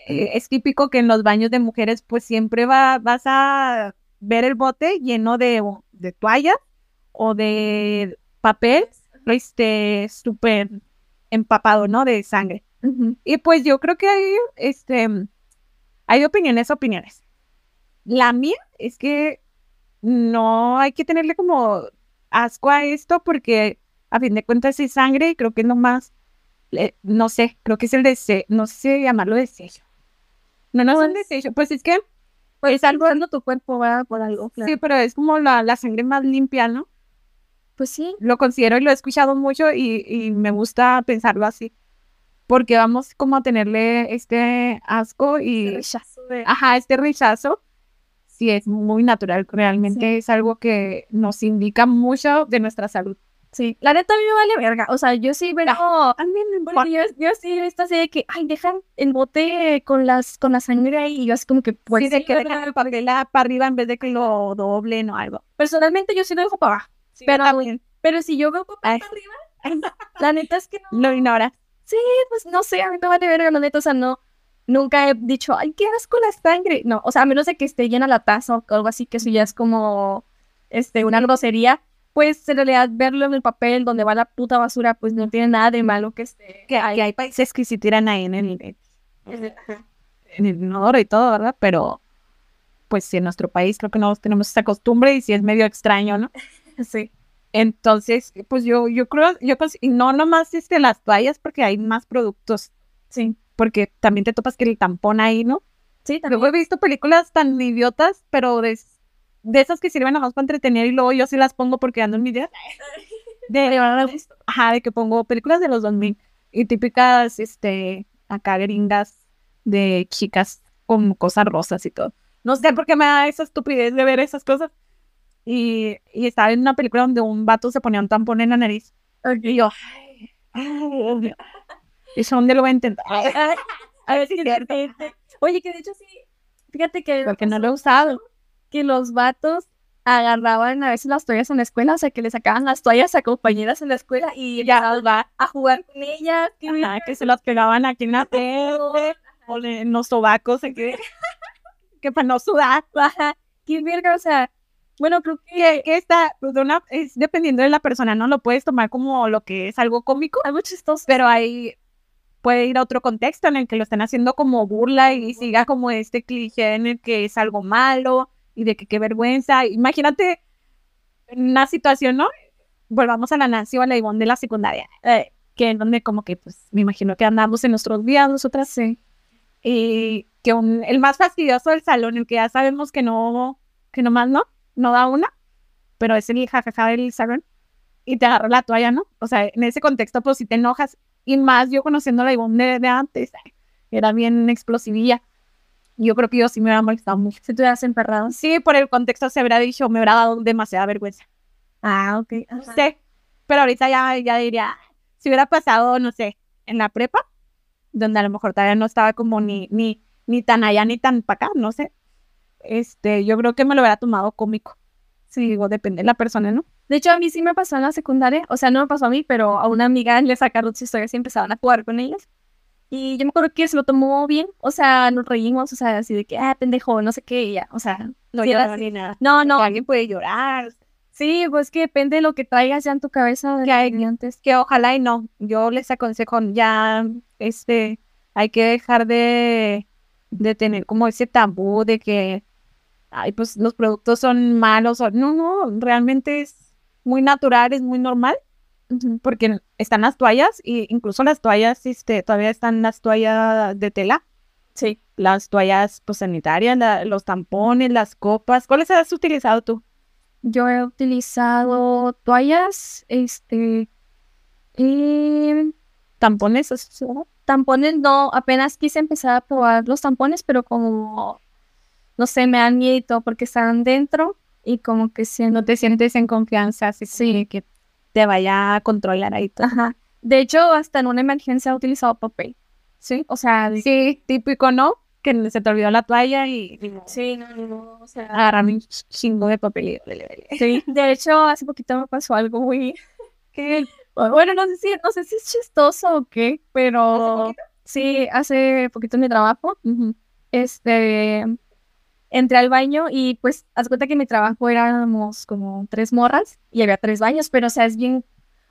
eh, es típico que en los baños de mujeres pues siempre va, vas a ver el bote lleno de, de toallas o de papel, este, súper empapado, ¿no? De sangre. Y pues yo creo que hay, este, hay opiniones, opiniones. La mía es que no hay que tenerle como asco a esto porque a fin de cuentas es sangre y creo que es nomás, eh, no sé, creo que es el deseo, no sé llamarlo desecho. No, no es un Pues- desecho, pues es que, Pues algo tu cuerpo va por algo, claro. sí, pero es como la, la sangre más limpia, ¿no? Pues sí. Lo considero y lo he escuchado mucho y, y me gusta pensarlo así. Porque vamos como a tenerle este asco y... rechazo de- ajá, este rechazo, sí es muy natural, realmente es algo que nos indica mucho de nuestra salud. Sí, la neta a mí me vale verga. O sea, yo sí veo. También me Porque yo, yo sí visto así de que, ay, dejan el bote con las con la sangre ahí. Y yo así como que, pues, sí, de sí, que dejan el papel para arriba en vez de que lo doblen o algo. Personalmente yo sí lo dejo para abajo. Pero, también pero si yo veo para arriba, la neta es que no. lo ignora. Sí, pues no sé, a mí me vale verga, la neta. O sea, no. Nunca he dicho, ay, qué asco la sangre. No, o sea, a menos de que esté llena la taza o algo así, que eso ya es como, este, una grosería. Pues en realidad verlo en el papel donde va la puta basura, pues no tiene nada de malo que esté. Que, que hay países que sí tiran ahí en el, en el inodoro y todo, ¿verdad? Pero pues sí, en nuestro país creo que no tenemos esa costumbre y sí es medio extraño, ¿no? Sí. Entonces, pues yo, yo creo, yo y no nomás este, las toallas porque hay más productos, Sí. porque también te topas que el tampón ahí, ¿no? Sí, también. Luego he visto películas tan idiotas, pero de, de esas que sirven nomás para entretener y luego yo sí las pongo porque ando en mi día. De, ajá, de que pongo películas de los 2000 y típicas, este, acá gringas de chicas con cosas rosas y todo. No sé por qué me da esa estupidez de ver esas cosas. Y, y estaba en una película donde un vato se ponía un tampón en la nariz. Y yo, ay, ay, Dios mío. ¿Eso dónde lo voy a intentar? a ver si es cierto. Oye, que de hecho sí, fíjate que, Porque no lo he usado. que los vatos agarraban a veces las toallas en la escuela, o sea, que le sacaban las toallas a compañeras en la escuela y ya va a jugar con ellas. que Ajá, que se las pegaban aquí en la frente o en los sobacos, aquí de- que para no sudar. Qué verga, o sea, bueno, creo que está, pues, es dependiendo de la persona, ¿no? Lo puedes tomar como lo que es algo cómico, algo chistoso. pero ahí puede ir a otro contexto en el que lo estén haciendo como burla y siga como este cliché en el que es algo malo y de que qué vergüenza. Imagínate una situación, ¿no? Volvamos a la Nancy o a la Ivonne de la secundaria, eh, que en donde como que, pues, me imagino que andamos en nuestros días, nosotras, sí. Y que un- el más fastidioso del salón, el que ya sabemos que no, que nomás no, no da una, pero es el jajaja del salón, y te agarra la toalla, ¿no? O sea, en ese contexto, pues si te enojas, y más yo conociendo la Ivonne de, de antes, era bien explosivilla. Yo creo que yo sí me hubiera molestado mucho. Si te hubieras emperrado. Sí, por el contexto se hubiera dicho, me hubiera dado demasiada vergüenza. Ah, ok. No sé, pero ahorita ya, ya diría, si hubiera pasado, no sé, en la prepa, donde a lo mejor todavía no estaba como ni, ni, ni tan allá ni tan para acá, no sé. Este, yo creo que me lo hubiera tomado cómico. Sí, digo, depende de la persona, ¿no? De hecho, a mí sí me pasó en la secundaria. O sea, no me pasó a mí, pero a una amiga le sacaron sus historias y empezaban a jugar con ellas. Y yo me acuerdo que se lo tomó bien, o sea, nos reímos, o sea, así de que, ah, pendejo, no sé qué, y ya, o sea, No sí así. ni nada. No, no, Alguien puede llorar. sí, pues que depende de lo que traigas ya en tu cabeza Que hay- antes. Que ojalá y no. Yo les aconsejo ya, este, hay que dejar de, de tener como ese tabú de que, ay, pues los productos son malos. O, no, no, realmente es muy natural, es muy normal. Porque están las toallas, y incluso las toallas, este, todavía están las toallas de tela. Sí. las toallas pues, sanitarias, la- los tampones, las copas. ¿Cuáles has utilizado tú? Yo he utilizado toallas, este, y ¿Tampones? has usado? tampones no, apenas quise empezar a probar los tampones, pero como, no sé, me dan miedo porque están dentro y como que siento, No te sientes en confianza, así Sí. que te vaya a controlar ahí todo. ajá. De hecho, hasta en una emergencia he utilizado papel, ¿sí? O sea, Sí, típico, ¿no? Que se te olvidó la toalla y, y sí, no, no, no, o sea, agarrar un ch- chingo de papel y sí. De hecho, hace poquito me pasó algo muy, que, bueno, no sé si, no sé si es chistoso o qué, pero sí, hace poquito en mi trabajo, este, entré al baño y pues, haz cuenta que en mi trabajo éramos como tres morras y había tres baños, pero o sea, es bien,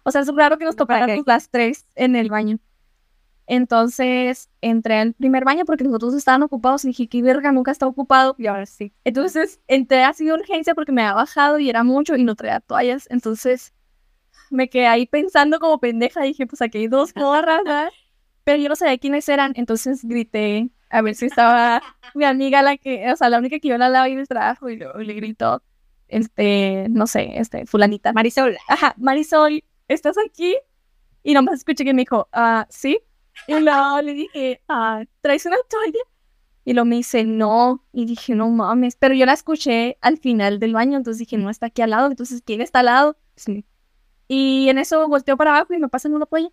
o sea, es raro que nos topáramos las tres en el baño. Entonces, entré al primer baño porque los otros estaban ocupados y dije, qué verga, nunca está ocupado. Y ahora sí. Entonces, entré así de urgencia porque me había bajado y era mucho y no traía toallas. Entonces, me quedé ahí pensando como pendeja. Dije, pues aquí hay dos morras, ¿verdad? Pero yo no sabía quiénes eran. Entonces, grité a ver si estaba mi amiga, la que, o sea, la única que yo la lado ahí del trabajo y luego le gritó, este, no sé, este, fulanita. Marisol. Ajá, Marisol, ¿estás aquí? Y nomás escuché que me dijo, ah, sí. Y luego le dije, ah, ¿traes una toalla? Y luego me dice, no. Y dije, no mames. Pero yo la escuché al final del baño, entonces dije, no está aquí al lado. Entonces, ¿quién está al lado? Sí. Y en eso volteó para abajo y me pasan una toalla.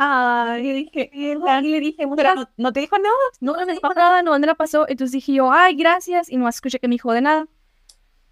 Ay, y dije, Y le dije, pero muchas no, no te dijo nada. no, no me dijo nada, no, ¿dónde la pasó? Entonces dije yo, ay, gracias. Y no escuché que me dijo de nada.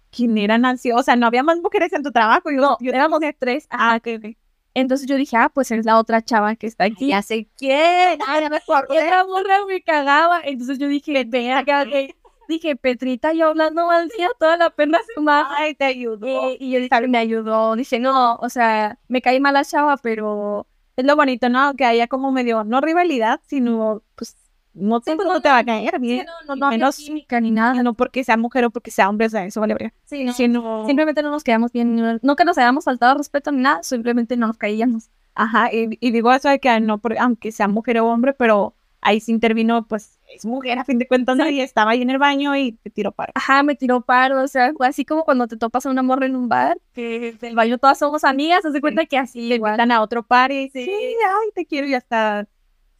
¿Quién era Nancy? O sea, no había más mujeres en tu trabajo. Yo, No, yo- éramos de tres. Ah, ok, ok. Entonces yo dije, ah, pues es la otra chava que está aquí. Ya sé quién. Ay, ya me acuerdo. Esa morra me cagaba. Entonces yo dije, venga, acá, que-". dije, Petrita, yo hablando mal día toda la pena semana. Ay, te ayudó. Y, y yo dije, me ayudó. Dije, no, o sea, me caí mal la chava, pero Es lo bonito, ¿no? Que haya como medio, no rivalidad, sino, pues, no sé, pues, no no, te va a caer bien. no, no menos, química ni nada. no porque sea mujer o porque sea hombre, o sea, eso vale verga. Sí, no. Sino, Simplemente no nos quedamos bien. no- No que nos hayamos faltado respeto ni nada, simplemente no nos caíamos. ajá, y, y digo eso de que no, por- aunque sea mujer o hombre, pero ahí sí intervino, pues, es mujer a fin de cuentas, ¿no? y estaba ahí en el baño y te tiró para. Ajá, me tiró paro, o sea, fue así como cuando te topas a una morra en un bar, que del baño todas somos amigas, haz de cuenta que así igual. Invitan a otro par y Sí. sí, ay, te quiero y hasta...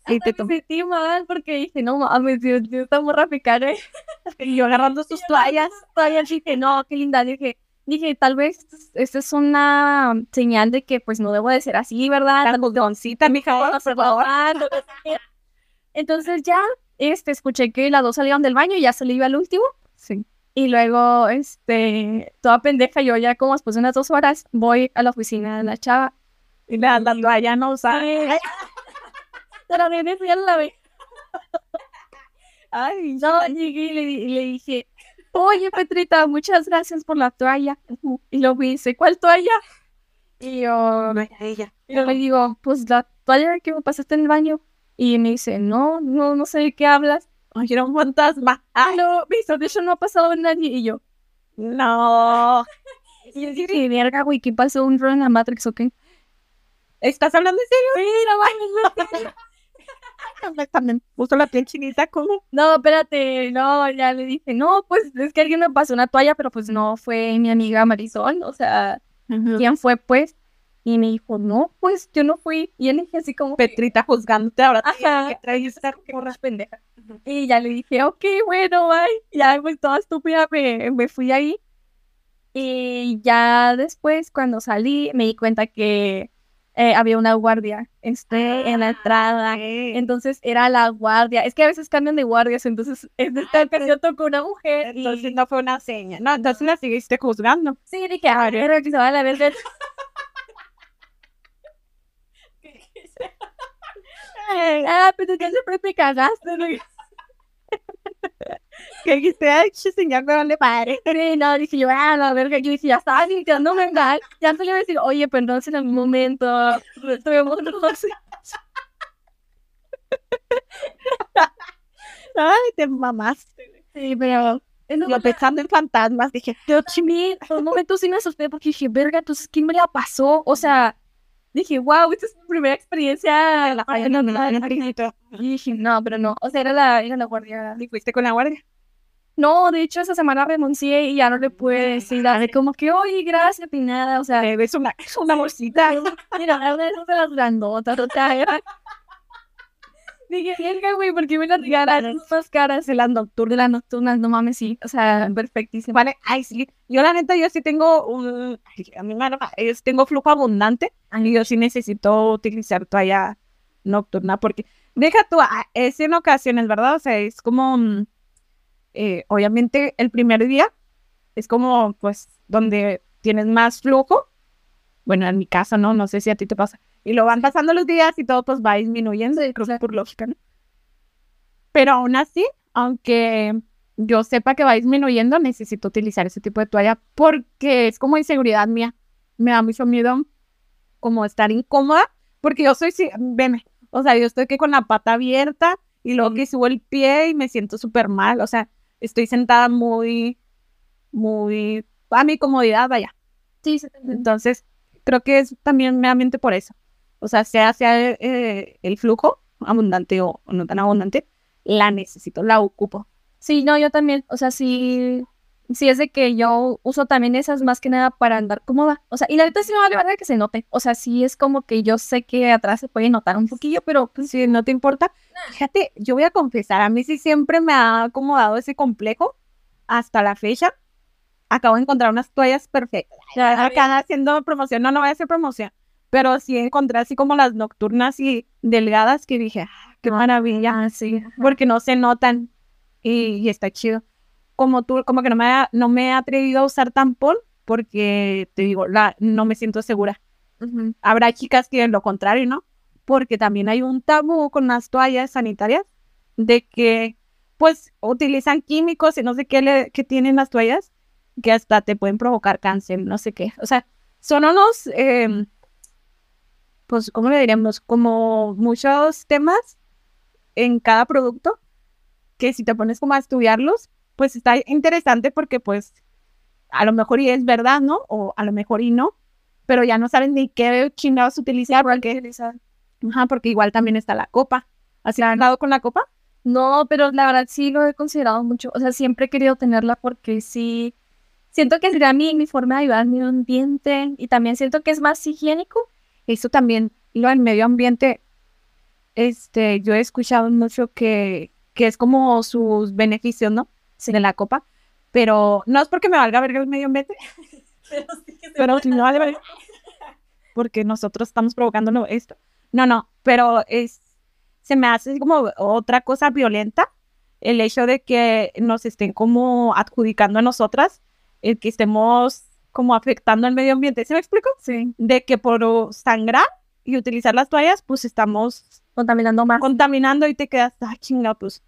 Y te me sentí mal porque dije, no mames, Dios, Dios, morra me cae. Y yo agarrando sus toallas. Todavía dije, no, qué linda. Dije, dije, tal vez esta es una señal de que pues no debo de ser así, ¿verdad? Tan juzgoncita, mija, a por favor. probar, no sé qué. Entonces ya, este, escuché que las dos salieron del baño y ya salí yo al último. Sí. Y luego, este, toda pendeja, yo ya como después de unas dos horas voy a la oficina de la chava. Y la, la toalla no usada. Pero ya no la ve. Ay, No, llegué y le, le dije, oye Petrita, muchas gracias por la toalla. Y luego me dice, ¿cuál toalla? Y yo, no ella. y yo le digo, pues la toalla que me pasaste en el baño. Y me dice, no, no, no sé de qué hablas. Ay, era un fantasma. Ah, no, dice, de hecho no ha pasado en nadie. Y yo, No. y yo dije, verga, güey, ¿qué pasó? ¿Un rol en la Matrix o qué? ¿Estás hablando en serio? Mira, mames, Me también puso la piel chinita como. No, espérate, no, ya le dije, no, pues es que alguien me pasó una toalla, pero pues no fue mi amiga Marisol, o sea, ¿quién fue pues? Y me dijo, no, pues yo no fui. Y él dije así como, Petrita juzgándote ahora. Ajá. ¿Qué traes esta porra pendeja. Y ya le dije, ok, bueno, bye. Ya, pues toda estúpida me, me fui ahí. Y ya después, cuando salí, me di cuenta que eh, había una guardia este, en la entrada. Entonces era la guardia. Es que a veces cambian de guardias, entonces en esta ocasión tocó una mujer. y- Entonces no fue una seña. No, entonces la seguiste juzgando. Sí, dije, a ver, que se va a la vez del... Ah, pero ya siempre te cagaste. ¿no? Que me vale padre. Sí, no, dije yo, ah, la verga, yo dije, ya estaba sintiéndome mal. Ya se le iba a decir, oye, perdón si en algún momento estuvimos los Ay, te mamaste. Sí, pero Yo pensando en fantasmas, dije, yo, chimi, en un momento sí me asusté porque dije, verga, entonces, ¿quién me la pasó? O sea, dije, wow, esta es mi primera experiencia. La ay, no, no, no, no, no, Y dije, no, pero no, o sea, era la, era la guardia. ¿Y fuiste con la guardia? No, de hecho, esa semana renuncié y ya no le pude decir nada como que, oye, gracias, ni nada, o sea, Es una, es una bolsita. mira, una de esas grandotas, o sea, era- Dije, verga, güey, ¿por qué me las regalan más caras de las nocturnas, las nocturnas? No mames, sí, o sea, perfectísimo. Vale, ay, sí. Yo, la neta, yo sí tengo un. ay, a mí me da- es- tengo flujo abundante. Y yo sí necesito utilizar toalla nocturna porque. Deja tú, ah, es en ocasiones, ¿verdad? O sea, es como. mm, eh, obviamente, el primer día es como, pues, donde tienes más flujo. Bueno, en mi caso, ¿no? No sé si a ti te pasa. Y lo van pasando los días y todo, pues, va disminuyendo, creo que por lógica, ¿no? Pero aún así, aunque yo sepa que va disminuyendo, necesito utilizar ese tipo de toalla porque es como inseguridad mía. Me da mucho miedo como estar incómoda porque yo soy, sí, veme, o sea, yo estoy que con la pata abierta y luego que subo el pie y me siento súper mal, o sea, estoy sentada muy, muy, a mi comodidad, vaya. Sí. Entonces, creo que es también meramente por eso. O sea, sea, sea eh, el flujo abundante o, o no tan abundante, la necesito, la ocupo. Sí, no, yo también, o sea, sí, sí es de que yo uso también esas más que nada para andar cómoda, o sea, y la neta sí me vale verga que se note, o sea, sí es como que yo sé que atrás se puede notar un poquillo, pero pues Si no te importa, fíjate, yo voy a confesar, a mí sí siempre me ha acomodado ese complejo hasta la fecha. Acabo de encontrar unas toallas perfectas. Acá haciendo promoción, no, no voy a hacer promoción, pero sí encontré así como las nocturnas y delgadas que dije, "Ah, qué maravilla, ah, sí, porque no se notan y, y está chido. Como tú, como que no me, ha- no me he atrevido a usar tampón porque te digo, la, no me siento segura. ujú. Habrá chicas que lo contrario, ¿no? Porque también hay un tabú con las toallas sanitarias de que, pues, utilizan químicos y no sé qué, le, que tienen las toallas que hasta te pueden provocar cáncer, no sé qué. O sea, son unos, em, pues, ¿cómo le diríamos? Como muchos temas en cada producto que si te pones como a estudiarlos, pues está interesante porque, pues, a lo mejor y es verdad, ¿no? O a lo mejor y no, pero ya no saben ni qué chingados utilizar porque, ajá, porque igual también está la copa. ¿Has dado con la copa? No, pero la verdad sí lo he considerado mucho, o sea, siempre he querido tenerla porque sí, siento que sería mi, mi forma de ayudar al medio ambiente y también siento que es más higiénico. Eso también, lo del medio ambiente, este, yo he escuchado mucho que, que es como sus beneficios, ¿no? De la copa, pero no es porque me valga verga el medio ambiente, pero si no vale verga, porque nosotros estamos provocando esto. No, no, pero es, se me hace como otra cosa violenta el hecho de que nos estén como adjudicando a nosotras, el que estemos como afectando al medio ambiente. ¿Se me explico? Sí. de que por sangrar y utilizar las toallas, pues estamos Contaminando más. contaminando y te quedas, ah, chingada, pues,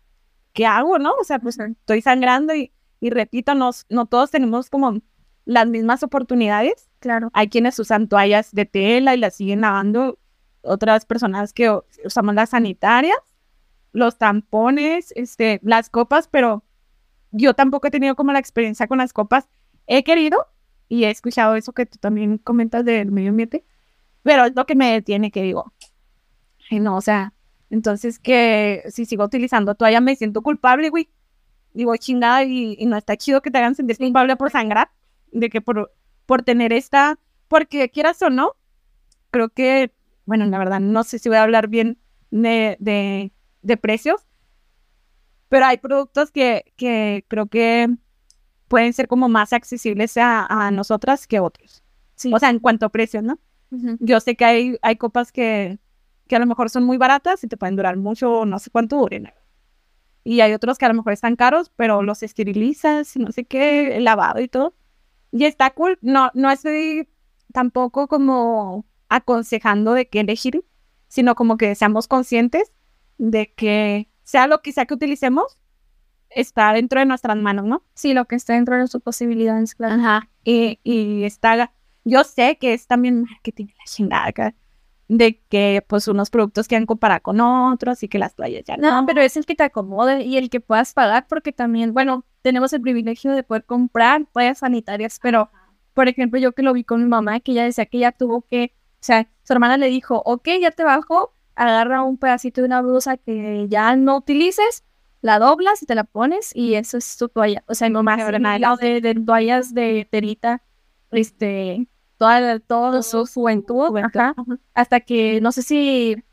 ¿qué hago, no? O sea, pues estoy sangrando y, y repito, nos, no todos tenemos como las mismas oportunidades. Claro. Hay quienes usan toallas de tela y las siguen lavando, otras personas que usamos las sanitarias, los tampones, este, las copas, pero yo tampoco he tenido como la experiencia con las copas. He querido y he escuchado eso que tú también comentas del medio ambiente, pero es lo que me detiene que digo, ay, no, o sea, entonces que si sigo utilizando toalla me siento culpable, güey. Digo, chingada, y, y no está chido que te hagan sentir culpable por sangrar, de que por, por tener esta, porque quieras o no, creo que, bueno, la verdad, no sé si voy a hablar bien de, de, de precios, pero hay productos que, que creo que pueden ser como más accesibles a, a nosotras que otros. Sí. O sea, en cuanto a precios, ¿no? Ujú. Yo sé que hay, hay copas que, que a lo mejor son muy baratas y te pueden durar mucho, no sé cuánto duren. Y hay otros que a lo mejor están caros, pero los esterilizas no sé qué, el lavado y todo. Y está cool. No, no estoy tampoco como aconsejando de qué elegir, sino como que seamos conscientes de que sea lo que sea que utilicemos, está dentro de nuestras manos, ¿no? Sí, lo que está dentro de sus posibilidades, claro. Ajá. Y, y está, yo sé que es también marketing la chingada de que pues unos productos quieran comparar con otros y que las toallas ya No, pero es el que te acomode y el que puedas pagar porque también, bueno, tenemos el privilegio de poder comprar toallas sanitarias, pero, por ejemplo, yo que lo vi con mi mamá, que ella decía que ella tuvo que, o sea, su hermana le dijo, ok, ya te bajo, agarra un pedacito de una blusa que ya no utilices, la doblas y te la pones y eso es tu toalla. O sea, se buena de, de toallas de terita, este, toda, toda su juventud, ajá, hasta que, no sé si,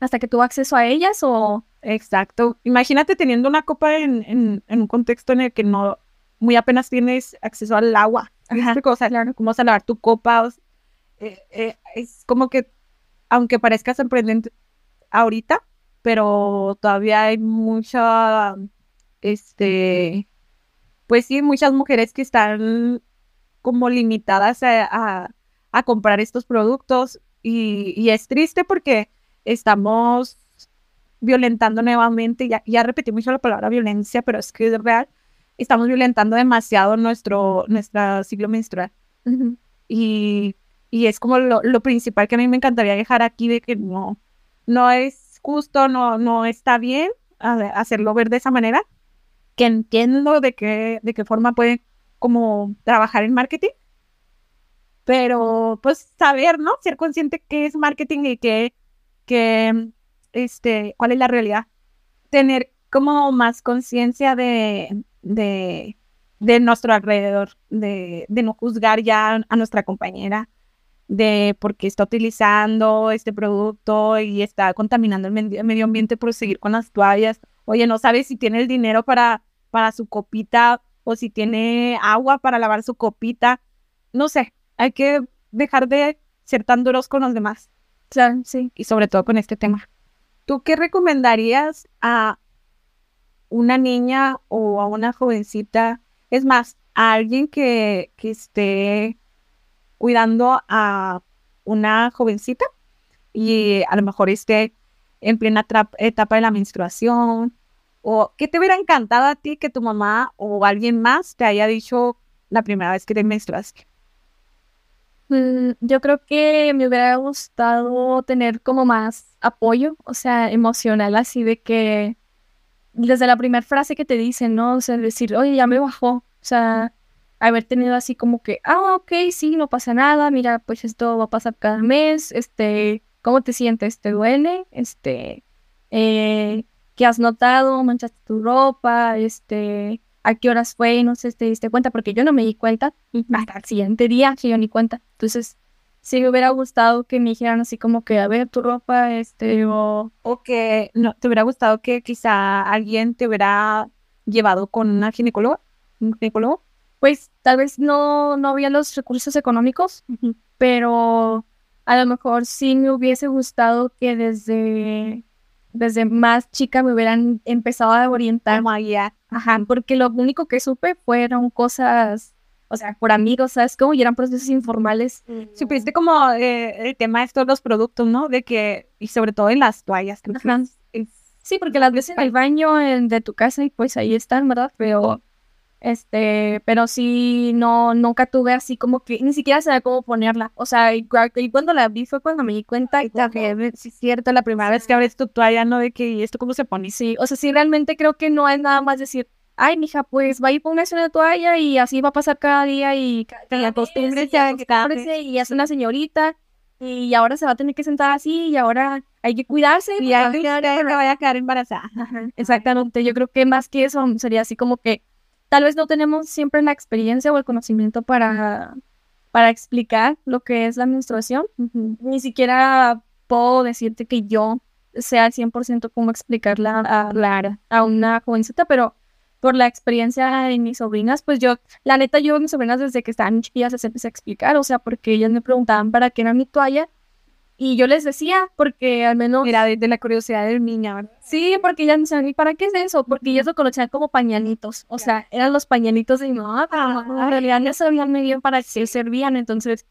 hasta que tuvo acceso a ellas o... Exacto. Imagínate teniendo una copa en, en, en un contexto en el que no muy apenas tienes acceso al agua. Ajá, O sea, cómo vas a lavar tu copa. o eh, eh, es como que, aunque parezca sorprendente ahorita, pero todavía hay mucha, este, pues sí, muchas mujeres que están como limitadas a, a- a comprar estos productos y, y es triste porque estamos violentando nuevamente, ya, ya repetí mucho la palabra violencia, pero es que es real, estamos violentando demasiado nuestro, nuestra ciclo menstrual. Y, y es como lo, lo principal que a mí me encantaría dejar aquí de que no, no es justo, no, no está bien hacerlo ver de esa manera, que entiendo de qué, de qué forma puede como trabajar en marketing, pero pues saber, ¿no? Ser consciente qué es marketing y qué, qué, este, cuál es la realidad. Tener como más conciencia de, de, de nuestro alrededor, de, de no juzgar ya a nuestra compañera, de por qué está utilizando este producto y está contaminando el medio, ambiente por seguir con las toallas. Oye, no sabes si tiene el dinero para, para su copita o si tiene agua para lavar su copita. No sé, hay que dejar de ser tan duros con los demás Claro, sí. y sobre todo con este tema. ¿Tú qué recomendarías a una niña o a una jovencita? Es más, a alguien que, que esté cuidando a una jovencita y a lo mejor esté en plena etapa de la menstruación. ¿O qué te hubiera encantado a ti que tu mamá o alguien más te haya dicho la primera vez que te menstruaste? Mm, Yo creo que me hubiera gustado tener como más apoyo, o sea, emocional, así de que desde la primera frase que te dicen, ¿no? O sea, decir, oye, ya me bajó, o sea, haber tenido así como que, ah, ok, sí, no pasa nada, mira, pues esto va a pasar cada mes, este, ¿cómo te sientes? ¿Te duele? Este, eh, ¿qué has notado? ¿Manchaste tu ropa? Este, ¿a qué horas fue? No sé, ¿te diste cuenta? Porque yo no me di cuenta hasta el siguiente día que yo ni cuenta. Entonces, sí me hubiera gustado que me dijeran así como que, a ver, tu ropa, este, o... O que no, te hubiera gustado que quizá alguien te hubiera llevado con una ginecóloga, un ginecólogo. Pues tal vez no, no había los recursos económicos, pero a lo mejor sí me hubiese gustado que desde, desde más chica me hubieran empezado a orientar. Como. Ajá, porque lo único que supe fueron cosas, o sea, por amigos, ¿sabes cómo? Y eran procesos informales. Supiste como eh, el tema de estos los productos, ¿no? De que, y sobre todo en las toallas, creo que Ajá. es- es- Sí, porque las ves en el baño en- de tu casa y pues ahí están, ¿verdad? Pero, este, pero sí, no, nunca tuve así como que, ni siquiera sabía cómo ponerla. O sea, y, cua- y cuando la vi fue cuando me di cuenta Ay, también, sí es cierto, la primera vez que abres tu toalla, ¿no? De que, ¿y esto cómo se pone? Sí, o sea, sí, realmente creo que no es nada más decir, ay, mija, pues va y póngase una toalla y así va a pasar cada día y mes, acostúmbrese y que y es una señorita y ahora se va a tener que sentar así y ahora hay que cuidarse. Y porque ya va a que quedar usted embarazada". vaya a quedar embarazada. Exactamente. Yo creo que más que eso sería así como que tal vez no tenemos siempre la experiencia o el conocimiento para, para explicar lo que es la menstruación. Ni siquiera puedo decirte que yo sea al 100% cómo explicarla a, la- a una jovencita, pero por la experiencia de mis sobrinas, pues yo, la neta, yo a mis sobrinas desde que estaban chiquillas les empecé a explicar, o sea, porque ellas me preguntaban para qué era mi toalla y yo les decía, porque al menos... Mira, desde la curiosidad del niño, ¿verdad? Sí, porque ellas me decían, ¿y para qué es eso? Porque ellas lo conocían como pañalitos. O sea, eran los pañalitos de mi mamá, pero Ah. en realidad no sabían muy bien para qué servían. Entonces,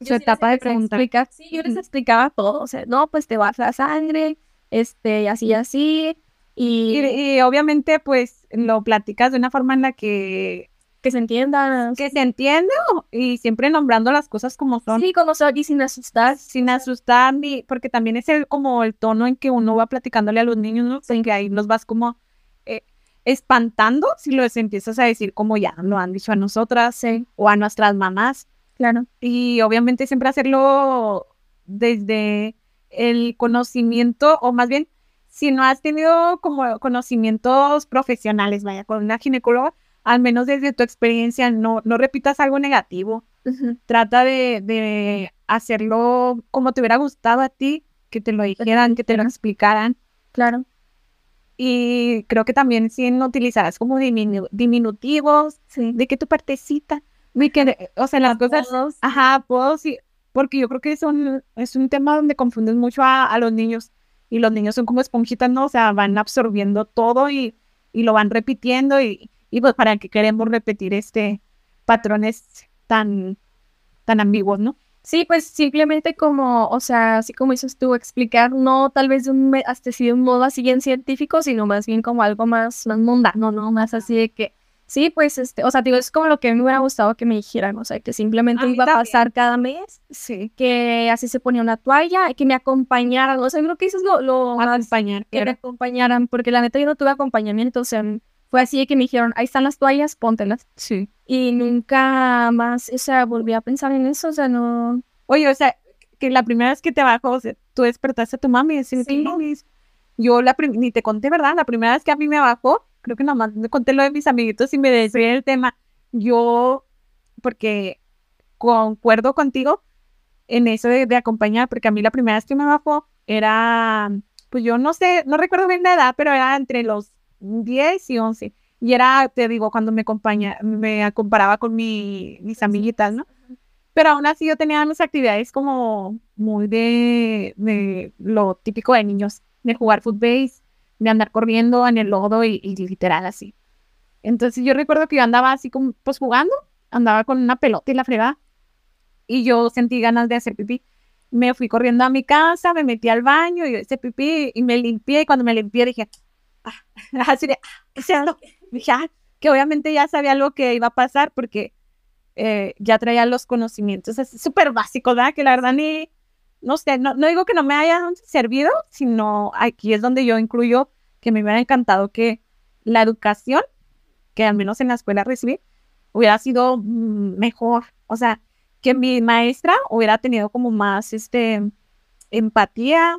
su etapa de preguntar. sí, yo les explicaba todo, o sea, no, pues te vas la sangre, este, y así y así, Y, y, y obviamente, pues, lo platicas de una forma en la que, que se entienda. que se entienda y siempre nombrando las cosas como son. Sí, como soy y sin asustar. sin asustar ni porque también es el como el tono en que uno va platicándole a los niños, ¿no? En que ahí los vas como eh, espantando si los empiezas a decir como ya lo han dicho a nosotras Sí, o a nuestras mamás claro. y obviamente siempre hacerlo desde el conocimiento o más bien si no has tenido como conocimientos profesionales, vaya, con una ginecóloga, al menos desde tu experiencia, no, no repitas algo negativo trata de, de hacerlo como te hubiera gustado a ti, que te lo dijeran, que te lo explicaran. Claro. Y creo que también sin utilizarás como diminu- diminutivos, Sí. de que tu partecita, de que, o sea, las cosas, Apodos. ajá, apodos, sí, porque yo creo que es un, es un tema donde confundes mucho a, a los niños y los niños son como esponjitas, ¿no? O sea, van absorbiendo todo y, y lo van repitiendo y, y pues para qué queremos repetir este patrones tan, tan ambiguos, ¿no? Sí, pues simplemente como, o sea, así como dices tú, explicar, no tal vez de un, hasta así de un modo así bien científico, sino más bien como algo más, más mundano, ¿no? Más así de que, sí, pues, este, o sea, digo, es como lo que a mí me hubiera gustado que me dijeran, o sea, que simplemente A iba a pasar cada mes, Sí. que así se ponía una toalla, y que me acompañaran, o sea, creo que eso es lo, lo más, Acompañar. que me acompañaran, porque la neta yo no tuve acompañamiento, o sea, fue así de que me dijeron, ahí están las toallas, póntelas. Sí. Y nunca más, o sea, volví a pensar en eso, o sea, no... Oye, o sea, que la primera vez que te bajó, o sea, tú despertaste a tu mami y decir, Sí. Yo la ni te conté, ¿verdad? La primera vez que a mí me bajó, creo que nomás me conté lo de mis amiguitos y me decía el tema. Yo, porque concuerdo contigo en eso de, de acompañar, porque a mí la primera vez que me bajó era, pues yo no sé, no recuerdo bien la edad, pero era entre los 10 y 11. Y era, te digo, cuando me acompaña, me comparaba con mi, mis amiguitas, ¿no? Pero aún así yo tenía mis actividades como muy de, de lo típico de niños, de jugar footbase, de andar corriendo en el lodo y, y literal así. Entonces yo recuerdo que yo andaba así como, pues jugando, andaba con una pelota y la fregada, y yo sentí ganas de hacer pipí. Me fui corriendo a mi casa, me metí al baño y hice pipí y me limpié, y cuando me limpié dije, ah, así de, ah. Dije, ah, que obviamente ya sabía lo que iba a pasar porque eh, ya traía los conocimientos así súper básicos, ¿verdad? Que la verdad ni, no sé, no, no digo que no me hayan servido, sino aquí es donde yo incluyo que me hubiera encantado que la educación, que al menos en la escuela recibí, hubiera sido mm, mejor. O sea, que mi maestra hubiera tenido como más este empatía,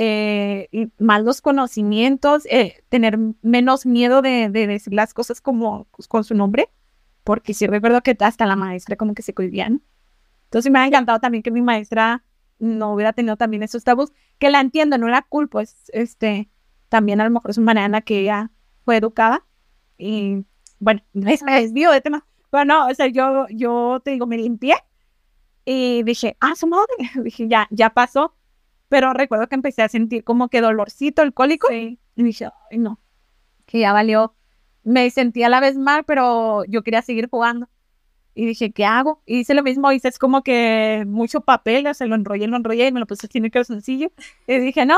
eh, más los conocimientos, eh, tener menos miedo de, de decir las cosas como pues, con su nombre, porque sí recuerdo que hasta la maestra como que se cohibía, ¿no? Entonces me ha encantado también que mi maestra no hubiera tenido también esos tabús, que la entiendo, no la culpo, es este, también a lo mejor es una manera que ella fue educada y bueno, me desvío de tema, pero no, o sea, yo, yo te digo, me limpié y dije, ah, su madre, dije, ya, ya pasó, pero recuerdo que empecé a sentir como que dolorcito, el cólico, y dije, ay, no, que ya valió, me sentí a la vez mal, pero yo quería seguir jugando. Y dije, ¿qué hago? Y hice lo mismo, hice es como que mucho papel, o sea, lo enrollé, lo enrollé y me lo puse así en el calzoncillo. Y dije, no,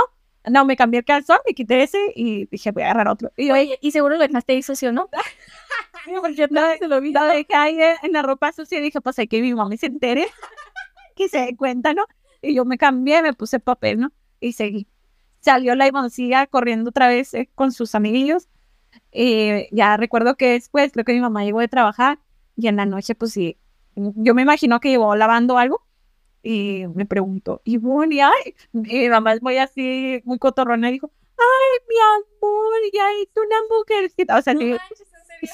no, me cambié el calzón, me quité ese y dije, voy a agarrar otro. Y yo, Oye, y seguro lo dejaste ahí sucio, ¿no? porque no, se lo, vi, lo dejé ahí en en la ropa sucia y dije, pues hay que mi mamá se entere, que se dé cuenta, ¿no? Y yo me cambié, me puse papel, ¿no? Y seguí. Salió la Ivoncilla corriendo otra vez eh, con sus amiguillos. Y ya recuerdo que después, creo que mi mamá llegó de trabajar y en la noche, pues sí, yo me imagino que llevó lavando algo y me preguntó, y bueno, y ay, mi mamá es muy así, muy cotorrona y dijo, ay, mi amor, ya es una mujercita, o sea, sí,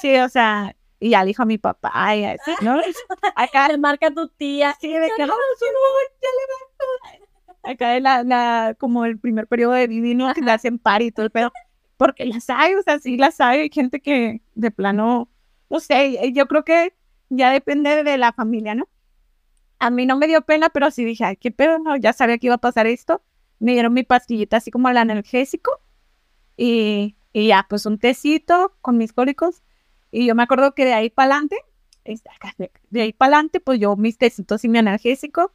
sí, o sea, y ya le dijo a mi papá, y así, ¿no? Acá, marca tu tía. sí, de que, "No, su amor, ya le va". Acá la, la, como el primer periodo de Vivi, ¿no? Que le hacen par y todo el pedo, porque las hay, o sea, sí las hay, hay gente que de plano, no sé, yo creo que ya depende de la familia, ¿no? A mí no me dio pena, pero sí dije, ay, qué pedo, no, ya sabía que iba a pasar esto. Me dieron mi pastillita así como el analgésico y, y ya, pues un tecito con mis cólicos. Y yo me acuerdo que de ahí para adelante, de, ahí para adelante, pues yo mis tecitos y mi analgésico.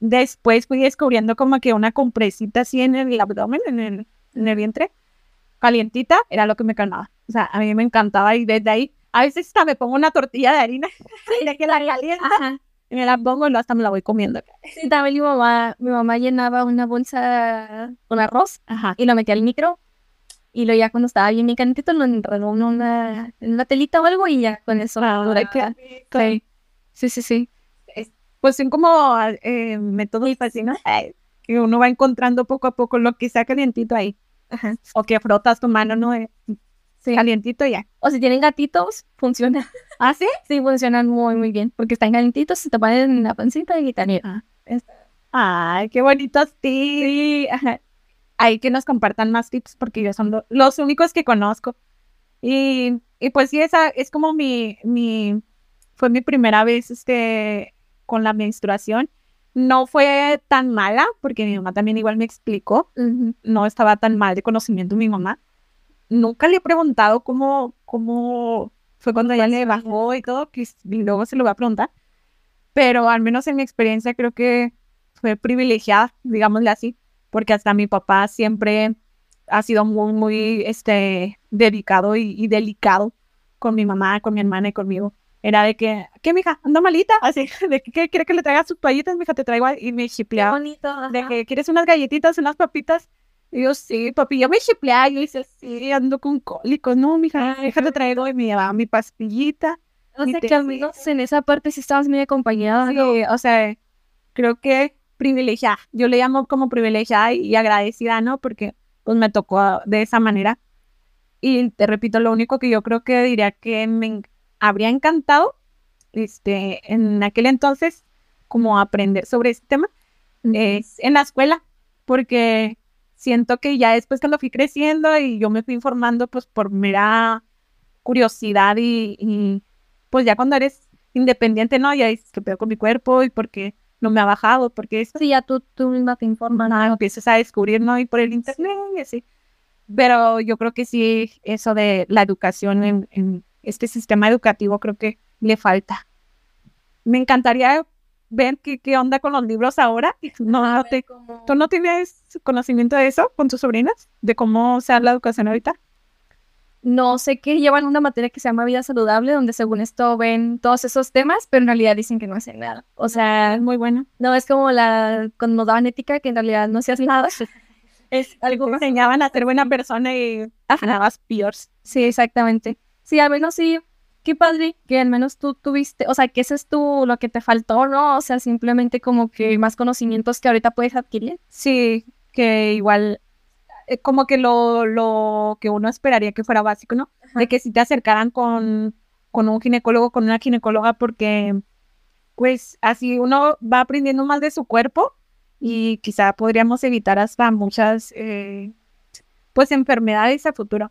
Después fui descubriendo como que una compresita así en el abdomen, en el, en el vientre, calientita, era lo que me calmaba. O sea, a mí me encantaba y desde ahí, a veces hasta me pongo una tortilla de harina, de que la calienta, Ajá. y me la pongo y hasta me la voy comiendo. Sí, también mi mamá, mi mamá llenaba una bolsa con arroz Ajá. y lo metía al micro. Y luego ya cuando estaba bien bien calentito lo enredó en una, en una telita o algo y ya con eso. Rico. Sí, sí, sí. sí. Pues son como eh, métodos ¿no? Ay, que uno va encontrando poco a poco lo que está calientito ahí. Ajá. O que frotas tu mano, ¿no? Eh, Sí. Calientito ya. O si tienen gatitos, funciona. ¿Ah, sí? Sí, funcionan muy, muy bien. Porque están calentitos, se te ponen en la pancita y quitan. Ay, qué bonitos tips. Sí, ajá. Hay que nos compartan más tips porque yo son lo- los únicos que conozco. Y, y pues sí, esa es como mi, mi, fue mi primera vez este, con la menstruación. No fue tan mala porque mi mamá también igual me explicó. No estaba tan mal de conocimiento mi mamá. Nunca le he preguntado cómo, cómo fue cuando ella le bajó y todo, que luego se lo voy a preguntar. Pero al menos en mi experiencia creo que fue privilegiada, digámosle así, porque hasta mi papá siempre ha sido muy, muy este, dedicado y, y delicado con mi mamá, con mi hermana y conmigo. Era de que, ¿qué, mija? ¿Ando malita? Así, de que, ¿qué quiere que le traiga sus toallitas, mija? Te traigo, a-". y me chipleaba bonito. de que quieres unas galletitas, unas papitas. Y yo, sí, papi, yo me chipleaba, yo dice, sí, ando con cólicos, no, mija, déjate traigo y me llevaba mi pastillita. O sea, que menos en esa parte sí estabas muy acompañada. Sí, o sea, creo que privilegiada, yo le llamo como privilegiada y, agradecida, ¿no? Porque pues me tocó de esa manera. Y te repito, lo único que yo creo que diría que me habría encantado, este, en aquel entonces, como aprender sobre este tema, es en la escuela, porque siento que ya después cuando fui creciendo y yo me fui informando pues por mera curiosidad y, y, pues ya cuando eres independiente, ¿no? Ya dices que pedo con mi cuerpo y porque no me ha bajado, porque esto, Sí, ya tú, tú misma te informas. nada, empiezas a descubrir, ¿no? Y por el internet y así. Pero yo creo que sí, eso de la educación en, en este sistema educativo creo que le falta. Me encantaría ver qué, qué onda con los libros ahora. No, no te, ¿Tú no tienes conocimiento de eso con tus sobrinas? ¿De cómo sea la educación ahorita? No sé que llevan una materia que se llama vida saludable, donde según esto ven todos esos temas, pero en realidad dicen que no hacen nada. O sea, muy bueno. no es como la cuando nos daban ética, que en realidad no hace nada. Es algo más. enseñaban a ser buena persona y más peores. Sí, exactamente. Sí, al menos sí. Qué padre que al menos tú tuviste, o sea, que ese es tú lo que te faltó, ¿no? O sea, simplemente como que más conocimientos que ahorita puedes adquirir. Sí, que igual, eh, como que lo, lo que uno esperaría que fuera básico, ¿no? De que si te acercaran con, con un ginecólogo, con una ginecóloga, porque pues así uno va aprendiendo más de su cuerpo y quizá podríamos evitar hasta muchas eh, pues enfermedades a futuro.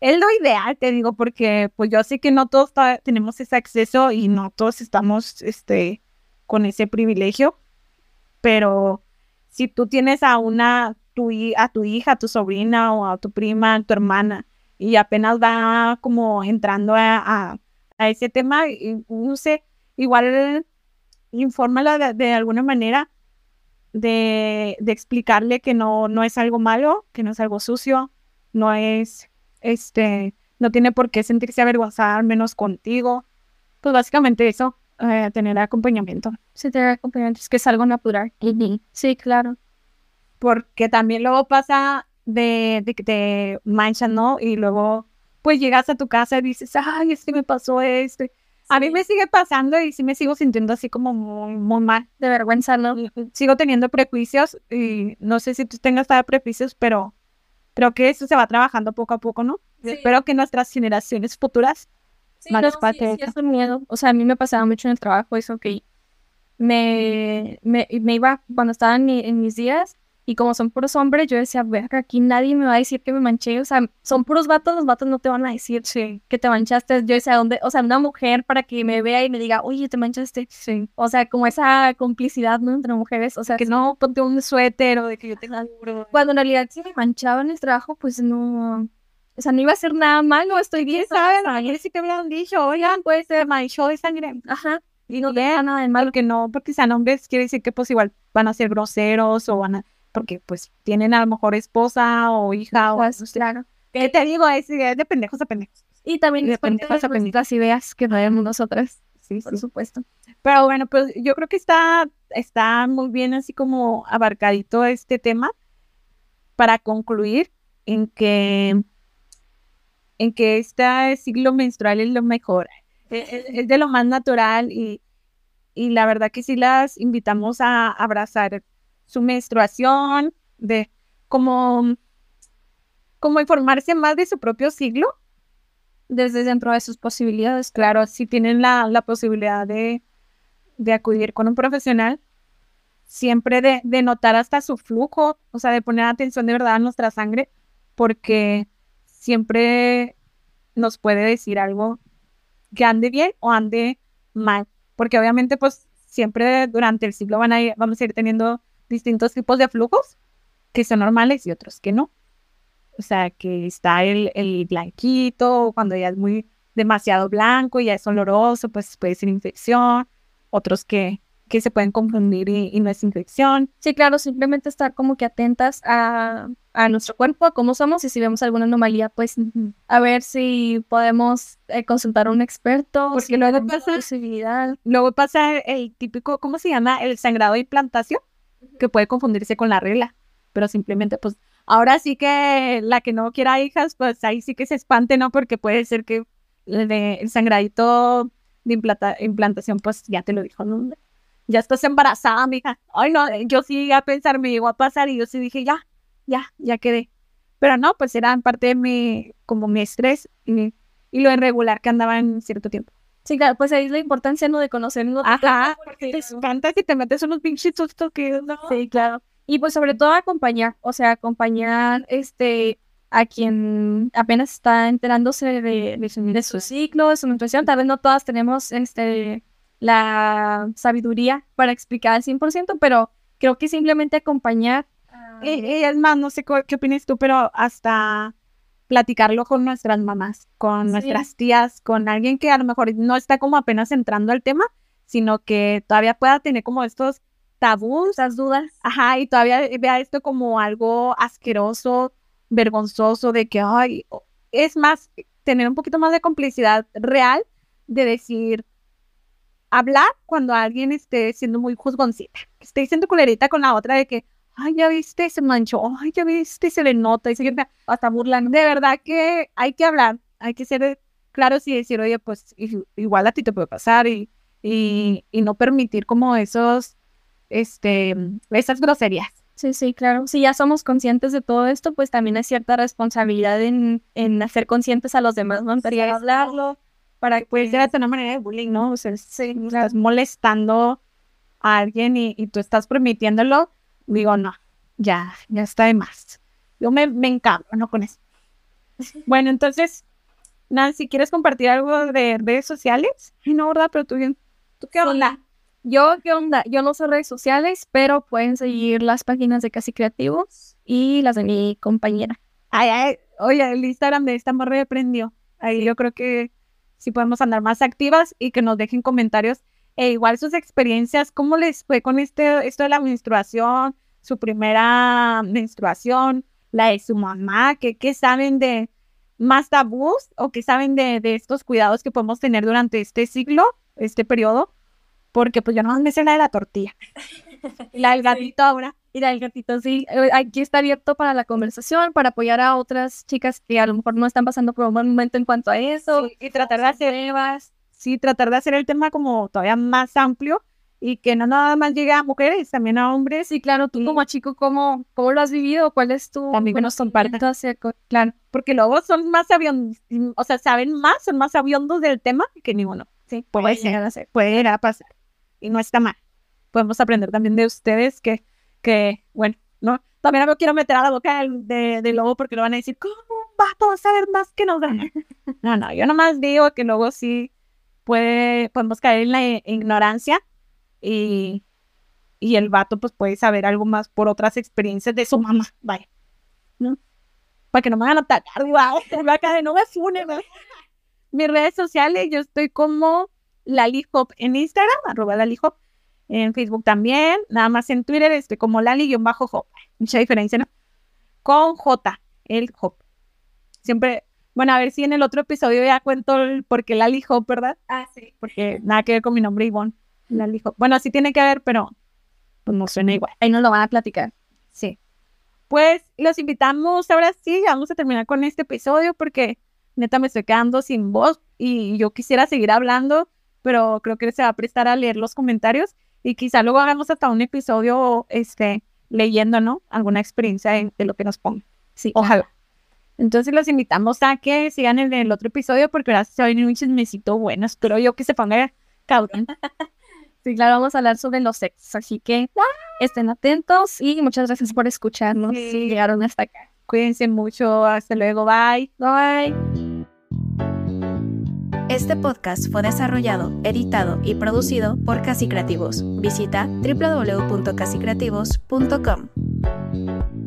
Es lo ideal, te digo, porque pues yo sé que no todos tenemos ese acceso y no todos estamos este, con ese privilegio, pero si tú tienes a una, tu, a tu hija, a tu sobrina o a tu prima, a tu hermana, y apenas va como entrando a, a- a ese tema, y, no sé, igual infórmala de, de alguna manera de, de explicarle que no, no es algo malo, que no es algo sucio, no es, este, no tiene por qué sentirse avergonzada, al menos contigo. Pues básicamente eso, eh, tener acompañamiento. Si te acompañantes, que es algo natural. Sí, claro. Porque también luego pasa de, de que te manchan, ¿no? Y luego, pues llegas a tu casa y dices, ay, es que me pasó esto. A mí me sigue pasando y sí me sigo sintiendo así como muy, muy mal. De vergüenza, ¿no? Sigo teniendo prejuicios y no sé si tú tengas todavía prejuicios, pero creo que eso se va trabajando poco a poco, ¿no? Sí. Espero que nuestras generaciones futuras Sí, no, sí, sí es un miedo. O sea, a mí me pasaba mucho en el trabajo eso que me, me, me iba cuando estaba en, mi- en mis días y como son puros hombres, yo decía, verga, aquí nadie me va a decir que me manché. O sea, son puros vatos, los vatos no te van a decir que te manchaste. Yo decía, ¿dónde? O sea, una mujer para que me vea y me diga, oye, te manchaste. Sí. O sea, como esa complicidad, ¿no? Entre mujeres. O sea, que no ponte un suéter o de que yo tenga duro. cuando en realidad si me manchaba en el trabajo, pues no, O sea, no iba a ser nada malo, estoy bien. ¿Quién sabe? A lo mejor sí te hubieran dicho, oigan, puede ser manchó de sangre. Ajá. Y no vean nada de malo que no, porque sean hombres, quiere decir que pues igual van a ser groseros o van a, porque pues tienen a lo mejor esposa o hija o no sé. claro. ¿Qué te digo? Es, de pendejos a pendejos. Y también De pendejos a de nuestras ideas que traemos nosotras, Sí, por supuesto. Pero bueno, pues yo creo que está, está muy bien así como abarcadito este tema para concluir en que, en que este ciclo menstrual es lo mejor. Es, es- es de lo más natural y, y la verdad que sí las invitamos a abrazar su menstruación, de como informarse más de su propio ciclo Desde dentro de sus posibilidades. Claro, si tienen la, la posibilidad de, de acudir con un profesional, siempre de, de notar hasta su flujo, o sea, de poner atención de verdad a nuestra sangre, porque siempre nos puede decir algo que ande bien o ande mal, porque obviamente pues siempre durante el ciclo van a ir- vamos a ir teniendo distintos tipos de flujos que son normales y otros que no. O sea, que está el, el blanquito, cuando ya es muy demasiado blanco y ya es oloroso, pues puede ser infección. Otros que, que se pueden confundir y, y no es infección. Sí, claro, simplemente estar como que atentas a, a nuestro cuerpo, a cómo somos y si vemos alguna anomalía, pues a ver si podemos eh, consultar a un experto. Porque si luego pasa- posibilidad. Luego pasa el típico, ¿cómo se llama? El sangrado de implantación, que puede confundirse con la regla, pero simplemente pues ahora sí que la que no quiera hijas, pues ahí sí que se espante, ¿no? Porque puede ser que el, sangradito de implanta- implantación, pues ya te lo dijo, ¿no? Ya estás embarazada, mija. Ay, no, yo sí iba a pensar, me llegó a pasar y yo sí dije, ya, ya, ya quedé. Pero no, pues era parte de mi, como mi estrés y, y lo irregular que andaba en cierto tiempo. Sí, claro, pues ahí es la importancia, ¿no? De conocer el Ajá, porque te espantas y te metes unos pinches sustos que no. Sí, claro. Y pues sobre todo acompañar, o sea, acompañar este a quien apenas está enterándose de, de su, de su ciclo, de su menstruación. Tal vez no todas tenemos este la sabiduría para explicar al 100%, pero creo que simplemente acompañar. Y es más, no sé qué opinas tú, pero hasta platicarlo con nuestras mamás, con Sí. nuestras tías, con alguien que a lo mejor no está como apenas entrando al tema, sino que todavía pueda tener como estos tabús, Esas dudas. ajá, y todavía vea esto como algo asqueroso, vergonzoso, de que, ay, es más, tener un poquito más de complicidad real de decir, hablar cuando alguien esté siendo muy juzgoncita, que esté diciendo culerita con la otra de que, ay, ya viste, se manchó, ay, ya viste, se le nota, y se hasta burlan. De verdad que hay que hablar, hay que ser claros y decir, oye, pues igual a ti te puede pasar y, y, y no permitir como esos, este, esas groserías. Sí, sí, claro. Si ya somos conscientes de todo esto, pues también hay cierta responsabilidad en, en hacer conscientes a los demás, ¿no? A hablarlo para que Puede ser hasta una manera de bullying, ¿no? O sea, si estás molestando a alguien y, y tú estás permitiéndolo, digo, no, ya, ya está de más. Yo me, me encabrono con eso. Bueno, entonces, Nancy, ¿quieres compartir algo de redes sociales? Ay, no, ¿verdad? Pero tú, bien- ¿tú qué Sí. onda? Yo, ¿qué onda? Yo no uso redes sociales, pero pueden seguir las páginas de Casi Creativos y las de mi compañera. Ay, ay, oye, el Instagram de esta morra prendió. Ahí yo creo que sí podemos andar más activas y que nos dejen comentarios. E igual sus experiencias, ¿cómo les fue con este, esto de la menstruación? Su primera menstruación, la de su mamá, ¿qué, qué saben de más tabús o qué saben de, de estos cuidados que podemos tener durante este ciclo, este periodo? Porque pues yo no me sé la de la tortilla. Y la del gatito ahora. Y la del gatito, sí, eh, aquí está abierto para la conversación, para apoyar a otras chicas que a lo mejor no están pasando por un buen momento en cuanto a eso. Sí, y tratar de hacer pruebas. Sí, tratar de hacer el tema como todavía más amplio y que no nada más llegue a mujeres, también a hombres. Sí, claro, tú Sí. como chico, ¿cómo, ¿cómo lo has vivido? ¿Cuál es tu También nos conocimiento acerca- Claro, Porque luego son más aviondos, o sea, saben más, son más aviondos del tema que ninguno. Sí, puede llegar a ser, puede llegar a pasar. Y no está mal. Podemos aprender también de ustedes que, que bueno, no, también no me quiero meter a la boca del, de, del lobo porque lo van a decir, ¿cómo un vato va a saber más que nosotros? No, no, yo nomás digo que luego sí puede, podemos caer en la ignorancia y, y el vato pues puede saber algo más por otras experiencias de su mamá, vaya. ¿no? para que no me hagan atacar, digo, "Ay, acá de no me funen. ¿no?". Mis redes sociales, yo estoy como LaliHop en Instagram, arroba LaliHop, en Facebook también, nada más en Twitter estoy como Lali-Hop, mucha diferencia, ¿no? Con J, el Hop. Siempre, bueno, a ver si en el otro episodio ya cuento el por qué Lali Hop, ¿verdad? Ah, sí. Porque nada que ver con mi nombre Ivonne, Lali Hop. Bueno, sí tiene que ver, pero pues no suena igual. Ahí nos lo van a platicar. Sí. Pues los invitamos, ahora sí, vamos a terminar con este episodio porque neta me estoy quedando sin voz y yo quisiera seguir hablando, pero creo que se va a prestar a leer los comentarios y quizá luego hagamos hasta un episodio este, leyendo, ¿no? Alguna experiencia de, de lo que nos pongan. Sí. Ojalá. Entonces los invitamos a que sigan en el otro episodio porque ahora se va a venir un chismecito bueno. Espero yo que se ponga cabrón. Sí, claro, vamos a hablar sobre los sexos, así que estén atentos y muchas gracias por escucharnos. Sí. si llegaron hasta acá. Cuídense mucho. Hasta luego. Bye. Bye. Este podcast fue desarrollado, editado y producido por Casi Creativos. Visita www.casicreativos.com.